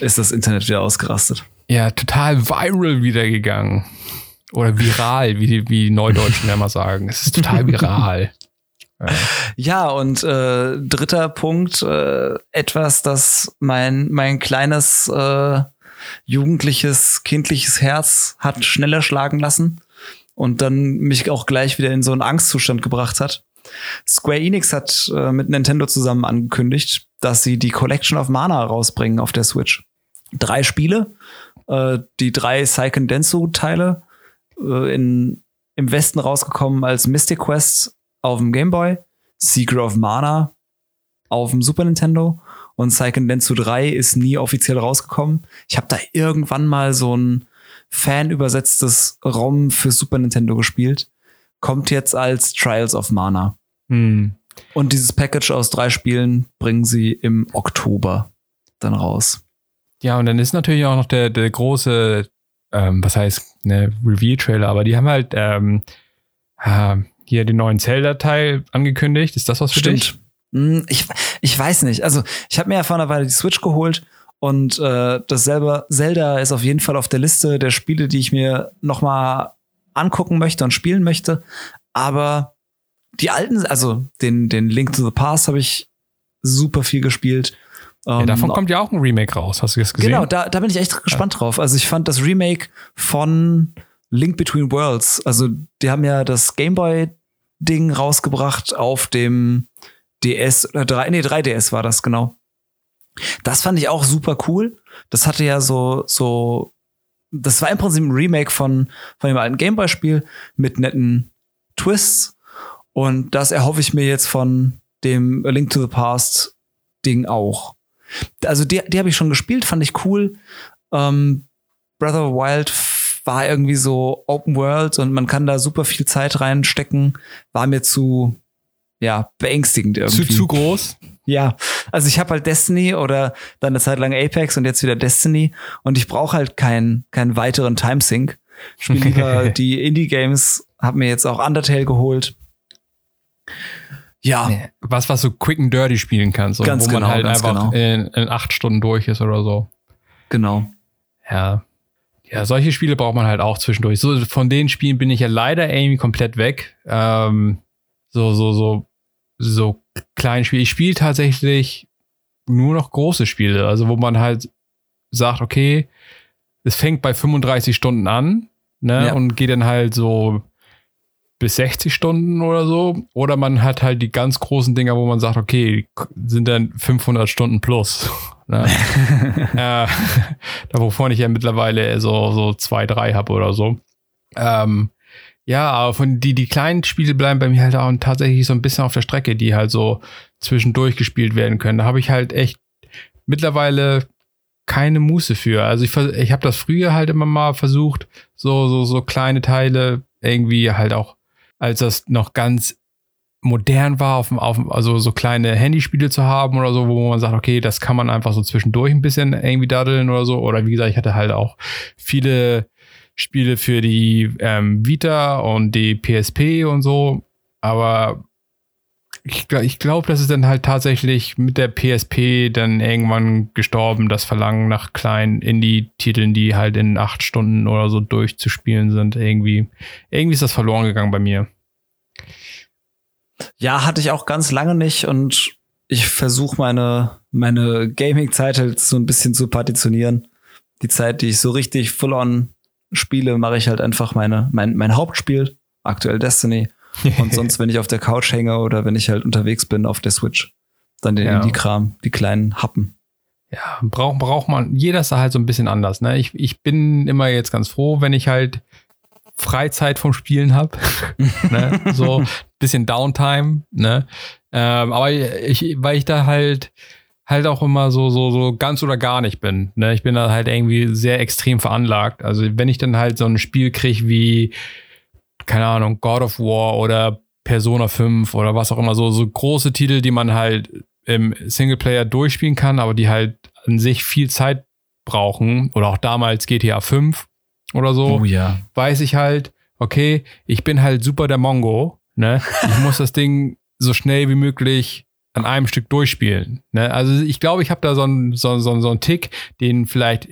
ist das Internet wieder ausgerastet. Ja, total viral wieder gegangen. Oder viral, wie die, wie die Neudeutschen ja mal sagen. Es ist total viral. Ja. ja, und äh, dritter Punkt, äh, etwas, das mein, mein kleines äh, jugendliches, kindliches Herz hat schneller schlagen lassen und dann mich auch gleich wieder in so einen Angstzustand gebracht hat. Square Enix hat äh, mit Nintendo zusammen angekündigt, dass sie die Collection of Mana rausbringen auf der Switch. Drei Spiele, äh, die drei Seiken Densu-Teile äh, in, im Westen rausgekommen als Mystic Quest auf dem Game Boy, Secret of Mana auf dem Super Nintendo und Seiken Densu 3 ist nie offiziell rausgekommen. Ich habe da irgendwann mal so ein fan-übersetztes ROM für Super Nintendo gespielt. Kommt jetzt als Trials of Mana. Hm. Und dieses Package aus drei Spielen bringen sie im Oktober dann raus. Ja, und dann ist natürlich auch noch der, der große ähm, was heißt, ne, Reveal-Trailer, aber die haben halt ähm, äh, hier den neuen Zelda-Teil angekündigt. Ist das was für Stimmt. dich? Hm, ich, ich weiß nicht. Also, ich habe mir ja vor einer Weile die Switch geholt und äh, das selber Zelda ist auf jeden Fall auf der Liste der Spiele, die ich mir noch mal angucken möchte und spielen möchte. Aber die alten, also den, den Link to the Past habe ich super viel gespielt. Ja, ähm, davon kommt ja auch ein Remake raus. Hast du das gesehen? Genau, da, da bin ich echt gespannt ja. drauf. Also ich fand das Remake von Link Between Worlds, also die haben ja das Gameboy-Ding rausgebracht auf dem DS, oder 3, nee, 3DS war das, genau. Das fand ich auch super cool. Das hatte ja so, so, das war im Prinzip ein Remake von, von dem alten Gameboy-Spiel mit netten Twists. Und das erhoffe ich mir jetzt von dem A Link to the Past Ding auch. Also die, die habe ich schon gespielt, fand ich cool. Ähm, Breath of the Wild war irgendwie so Open World und man kann da super viel Zeit reinstecken. War mir zu, ja, beängstigend irgendwie. Zu, zu groß? Ja, also ich habe halt Destiny oder dann eine Zeit lang Apex und jetzt wieder Destiny und ich brauche halt keinen keinen weiteren Timesync. Spiele lieber die Indie-Games, habe mir jetzt auch Undertale geholt. Ja. Was, was so quick and dirty spielen kannst, so, ganz wo man genau, halt einfach genau. in, in, acht Stunden durch ist oder so. Genau. Ja. Ja, solche Spiele braucht man halt auch zwischendurch. So, von den Spielen bin ich ja leider irgendwie komplett weg. Ähm, so, so, so, so kleine Spiele. Ich spiele tatsächlich nur noch große Spiele, also wo man halt sagt, okay, es fängt bei 35 Stunden an, ne, Ja. und geht dann halt so bis 60 Stunden oder so. Oder man hat halt die ganz großen Dinger, wo man sagt, okay, sind dann 500 Stunden plus. Ne? äh, da wovon ich ja mittlerweile so, so zwei, drei habe oder so. Ähm, ja, aber von die, die kleinen Spiele bleiben bei mir halt auch tatsächlich so ein bisschen auf der Strecke, die halt so zwischendurch gespielt werden können. Da habe ich halt echt mittlerweile keine Muße für. Also ich, ich habe das früher halt immer mal versucht, so, so, so kleine Teile irgendwie halt auch, als das noch ganz modern war, auf, auf, also so kleine Handyspiele zu haben oder so, wo man sagt, okay, das kann man einfach so zwischendurch ein bisschen irgendwie daddeln oder so. Oder wie gesagt, ich hatte halt auch viele Spiele für die ähm, Vita und die PSP und so. Aber ich, ich glaube, das ist dann halt tatsächlich mit der PSP dann irgendwann gestorben, das Verlangen nach kleinen Indie-Titeln, die halt in acht Stunden oder so durchzuspielen sind. Irgendwie, irgendwie ist das verloren gegangen bei mir. Ja, hatte ich auch ganz lange nicht und ich versuche meine, meine Gaming-Zeit halt so ein bisschen zu partitionieren. Die Zeit, die ich so richtig full-on spiele, mache ich halt einfach meine, mein, mein Hauptspiel, aktuell Destiny. Und sonst, wenn ich auf der Couch hänge oder wenn ich halt unterwegs bin auf der Switch, dann den ja. Indie-Kram, die kleinen Happen. Ja, braucht braucht man, jeder ist da halt so ein bisschen anders. Ne? Ich, ich bin immer jetzt ganz froh, wenn ich halt Freizeit vom Spielen habe. ne? So ein bisschen Downtime. Ne? Ähm, aber ich, weil ich da halt halt auch immer so, so, so ganz oder gar nicht bin. Ne? Ich bin da halt irgendwie sehr extrem veranlagt. Also wenn ich dann halt so ein Spiel kriege wie, keine Ahnung, God of War oder Persona 5 oder was auch immer, so, so große Titel, die man halt im Singleplayer durchspielen kann, aber die halt an sich viel Zeit brauchen, oder auch damals GTA 5 oder so, oh, ja. weiß ich halt, okay, ich bin halt super der Mongo, ne? Ich muss das Ding so schnell wie möglich an einem Stück durchspielen. Ne? Also ich glaube, ich habe da so einen so, so, so einen Tick, den vielleicht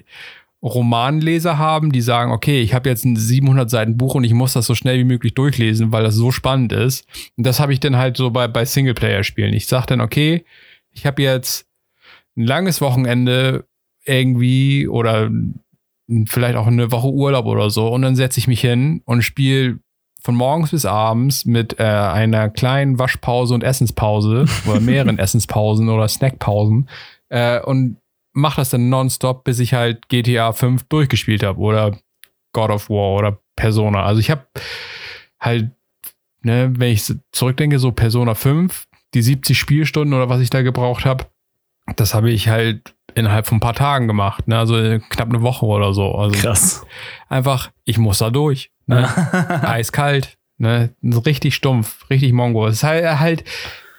Romanleser haben, die sagen, okay, ich habe jetzt ein 700 Seiten Buch und ich muss das so schnell wie möglich durchlesen, weil das so spannend ist. Und das habe ich dann halt so bei, bei Singleplayer-Spielen. Ich sage dann, okay, ich habe jetzt ein langes Wochenende irgendwie oder vielleicht auch eine Woche Urlaub oder so und dann setze ich mich hin und spiele von morgens bis abends mit äh, einer kleinen Waschpause und Essenspause oder mehreren Essenspausen oder Snackpausen äh, und mache das dann nonstop, bis ich halt GTA 5 durchgespielt habe oder God of War oder Persona. Also ich habe halt, ne, wenn ich zurückdenke, so Persona 5, die 70 Spielstunden oder was ich da gebraucht habe, das habe ich halt innerhalb von ein paar Tagen gemacht, ne? also knapp eine Woche oder so. Also Krass. Einfach, ich muss da durch. Ne? Eiskalt, ne? richtig stumpf, richtig Mongo. Es ist halt, halt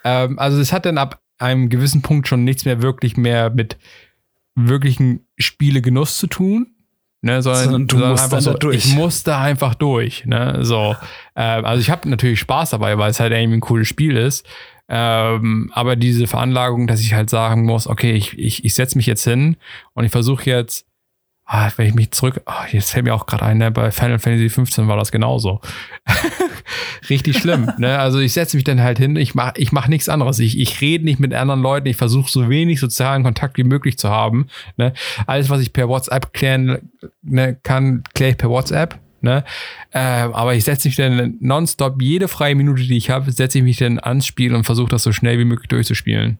ähm, also es hat dann ab einem gewissen Punkt schon nichts mehr wirklich mehr mit wirklichen Spielegenuss zu tun. Ne, sondern, sondern du sondern musst einfach so, durch. ich muss da einfach durch. Ne, so, äh, also ich habe natürlich Spaß dabei, weil es halt irgendwie ein cooles Spiel ist. Ähm, aber diese Veranlagung, dass ich halt sagen muss, okay, ich, ich, ich setze mich jetzt hin und ich versuche jetzt Ah, wenn ich mich zurück, oh, jetzt fällt mir auch gerade ein, ne, bei Final Fantasy 15 war das genauso. Richtig schlimm. ne? Also ich setze mich dann halt hin, ich mache ich mach nichts anderes. Ich, ich rede nicht mit anderen Leuten, ich versuche so wenig sozialen Kontakt wie möglich zu haben. Ne? Alles, was ich per WhatsApp klären ne, kann, kläre ich per WhatsApp. Ne? Ähm, aber ich setze mich dann nonstop, jede freie Minute, die ich habe, setze ich mich dann ans Spiel und versuche das so schnell wie möglich durchzuspielen.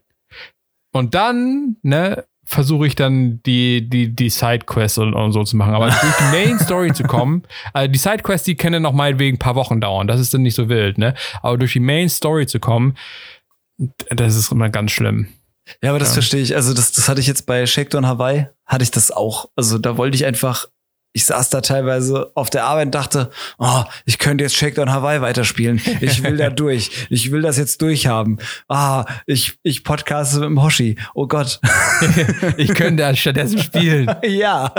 Und dann, ne, versuche ich dann die, die, die Sidequests und, und so zu machen. Aber durch die Main Story zu kommen, also die Sidequests, die können noch meinetwegen ein paar Wochen dauern. Das ist dann nicht so wild, ne? Aber durch die Main Story zu kommen, das ist immer ganz schlimm. Ja, aber das ja. verstehe ich. Also das, das hatte ich jetzt bei Shakedown Hawaii, hatte ich das auch. Also da wollte ich einfach ich saß da teilweise auf der Arbeit und dachte, oh, ich könnte jetzt Shakedown Hawaii weiterspielen. Ich will da durch. Ich will das jetzt durchhaben. Ah, ich, ich podcaste mit dem Hoshi. Oh Gott. ich könnte da stattdessen spielen. ja.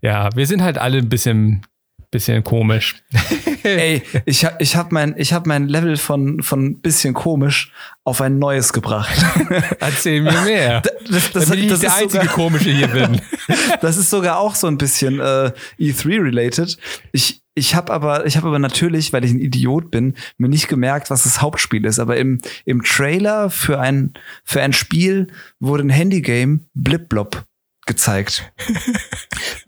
Ja, wir sind halt alle ein bisschen bisschen komisch. Ey, ich, ich habe mein, ich hab mein Level von, von bisschen komisch auf ein neues gebracht. Erzähl mir mehr. Das, das, Damit das, ich der einzige sogar, komische hier bin. das ist sogar auch so ein bisschen äh, E3-related. Ich, ich habe aber, ich habe aber natürlich, weil ich ein Idiot bin, mir nicht gemerkt, was das Hauptspiel ist. Aber im, im Trailer für ein, für ein Spiel wurde ein Handygame Blip Blop gezeigt.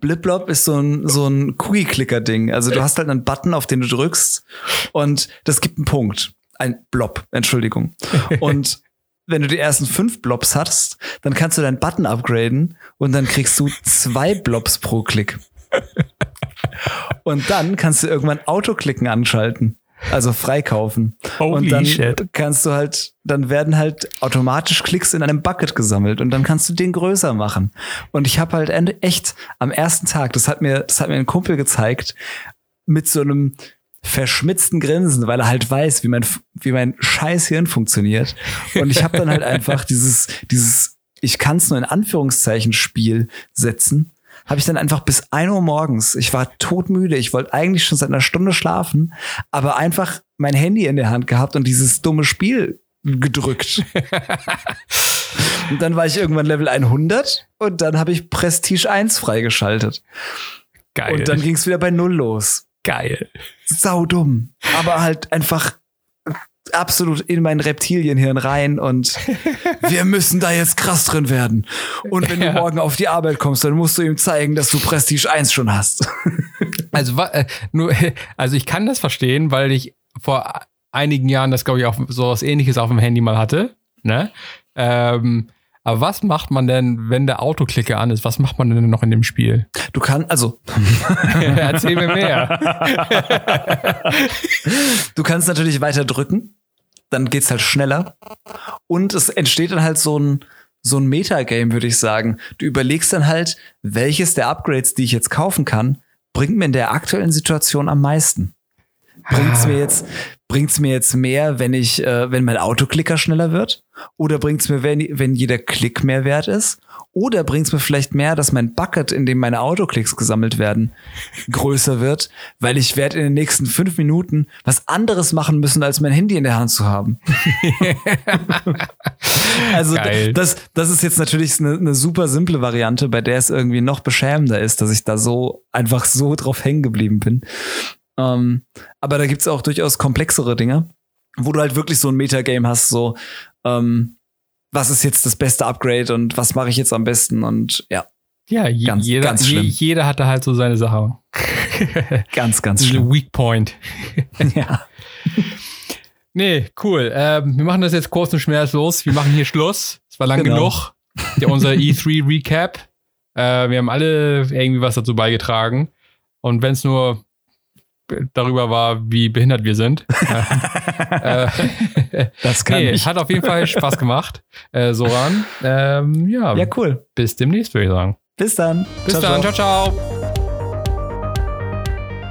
Bliplop ist so ein, so ein Cookie-Clicker-Ding. Also du hast halt einen Button, auf den du drückst und das gibt einen Punkt. Ein Blob, Entschuldigung. Und wenn du die ersten fünf Blobs hast, dann kannst du deinen Button upgraden und dann kriegst du zwei Blobs pro Klick. Und dann kannst du irgendwann Autoklicken anschalten. Also freikaufen. Holy und dann shit. kannst du halt, dann werden halt automatisch Klicks in einem Bucket gesammelt und dann kannst du den größer machen. Und ich habe halt echt am ersten Tag, das hat mir, das hat mir ein Kumpel gezeigt, mit so einem verschmitzten Grinsen, weil er halt weiß, wie mein, wie mein scheiß Hirn funktioniert. Und ich habe dann halt einfach dieses, dieses, ich kann es nur in Anführungszeichen Spiel setzen, habe ich dann einfach bis 1 Uhr morgens, ich war todmüde, ich wollte eigentlich schon seit einer Stunde schlafen, aber einfach mein Handy in der Hand gehabt und dieses dumme Spiel gedrückt. und dann war ich irgendwann Level 100 und dann habe ich Prestige 1 freigeschaltet. Geil. Und dann ging es wieder bei Null los. geil. Saudumm. Aber halt einfach absolut in mein Reptilienhirn rein und wir müssen da jetzt krass drin werden. Und wenn du Ja. morgen auf die Arbeit kommst, dann musst du ihm zeigen, dass du Prestige 1 schon hast. Also, wa- äh, nur, also ich kann das verstehen, weil ich vor einigen Jahren das, glaube ich, auch so was ähnliches auf dem Handy mal hatte. Ne? Ähm, aber was macht man denn, wenn der Autoklicker an ist? Was macht man denn noch in dem Spiel? Du kannst, also, Erzähl mir mehr. du kannst natürlich weiter drücken, dann geht's halt schneller. Und es entsteht dann halt so ein, so ein Metagame, würde ich sagen. Du überlegst dann halt, welches der Upgrades, die ich jetzt kaufen kann, bringt mir in der aktuellen Situation am meisten. Bringt's mir jetzt, bringt's mir jetzt mehr, wenn ich, äh, wenn mein Autoklicker schneller wird? Oder bringt's mir, wenn, wenn jeder Klick mehr wert ist? Oder bringt's mir vielleicht mehr, dass mein Bucket, in dem meine Autoklicks gesammelt werden, größer wird, weil ich werde in den nächsten fünf Minuten was anderes machen müssen, als mein Handy in der Hand zu haben. also Geil. das, das ist jetzt natürlich eine, eine super simple Variante, bei der es irgendwie noch beschämender ist, dass ich da so einfach so drauf hängen geblieben bin. Ähm, aber da gibt's auch durchaus komplexere Dinge, wo du halt wirklich so ein Metagame hast, so ähm, was ist jetzt das beste Upgrade und was mache ich jetzt am besten und ja, Ja, je, Ganz- jeder, ganz je, jeder hatte halt so seine Sache. ganz, ganz schlimm. Weak Point. ja. Nee, cool. Ähm, wir machen das jetzt kurz und schmerzlos. Wir machen hier Schluss. Es war lang Genau. genug. Der, unser E3 Recap. Äh, wir haben alle irgendwie was dazu beigetragen. Und wenn es nur darüber war, wie behindert wir sind. äh, äh, Das kann nee, ich. hat auf jeden Fall Spaß gemacht, äh, Soran. Ähm, ja, Ja, cool. bis demnächst, würde ich sagen. Bis dann. Bis dann, ciao, ciao.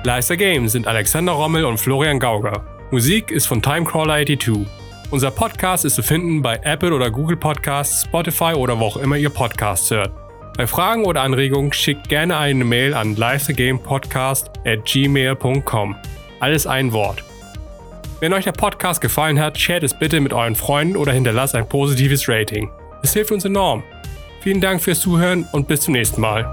Leister Games sind Alexander Rommel und Florian Gauger. Musik ist von Timecrawler82. Unser Podcast ist zu finden bei Apple oder Google Podcasts, Spotify oder wo auch immer ihr Podcasts hört. Bei Fragen oder Anregungen schickt gerne eine Mail an gmail.com. Alles ein Wort. Wenn euch der Podcast gefallen hat, shared es bitte mit euren Freunden oder hinterlasst ein positives Rating. Es hilft uns enorm. Vielen Dank fürs Zuhören und bis zum nächsten Mal.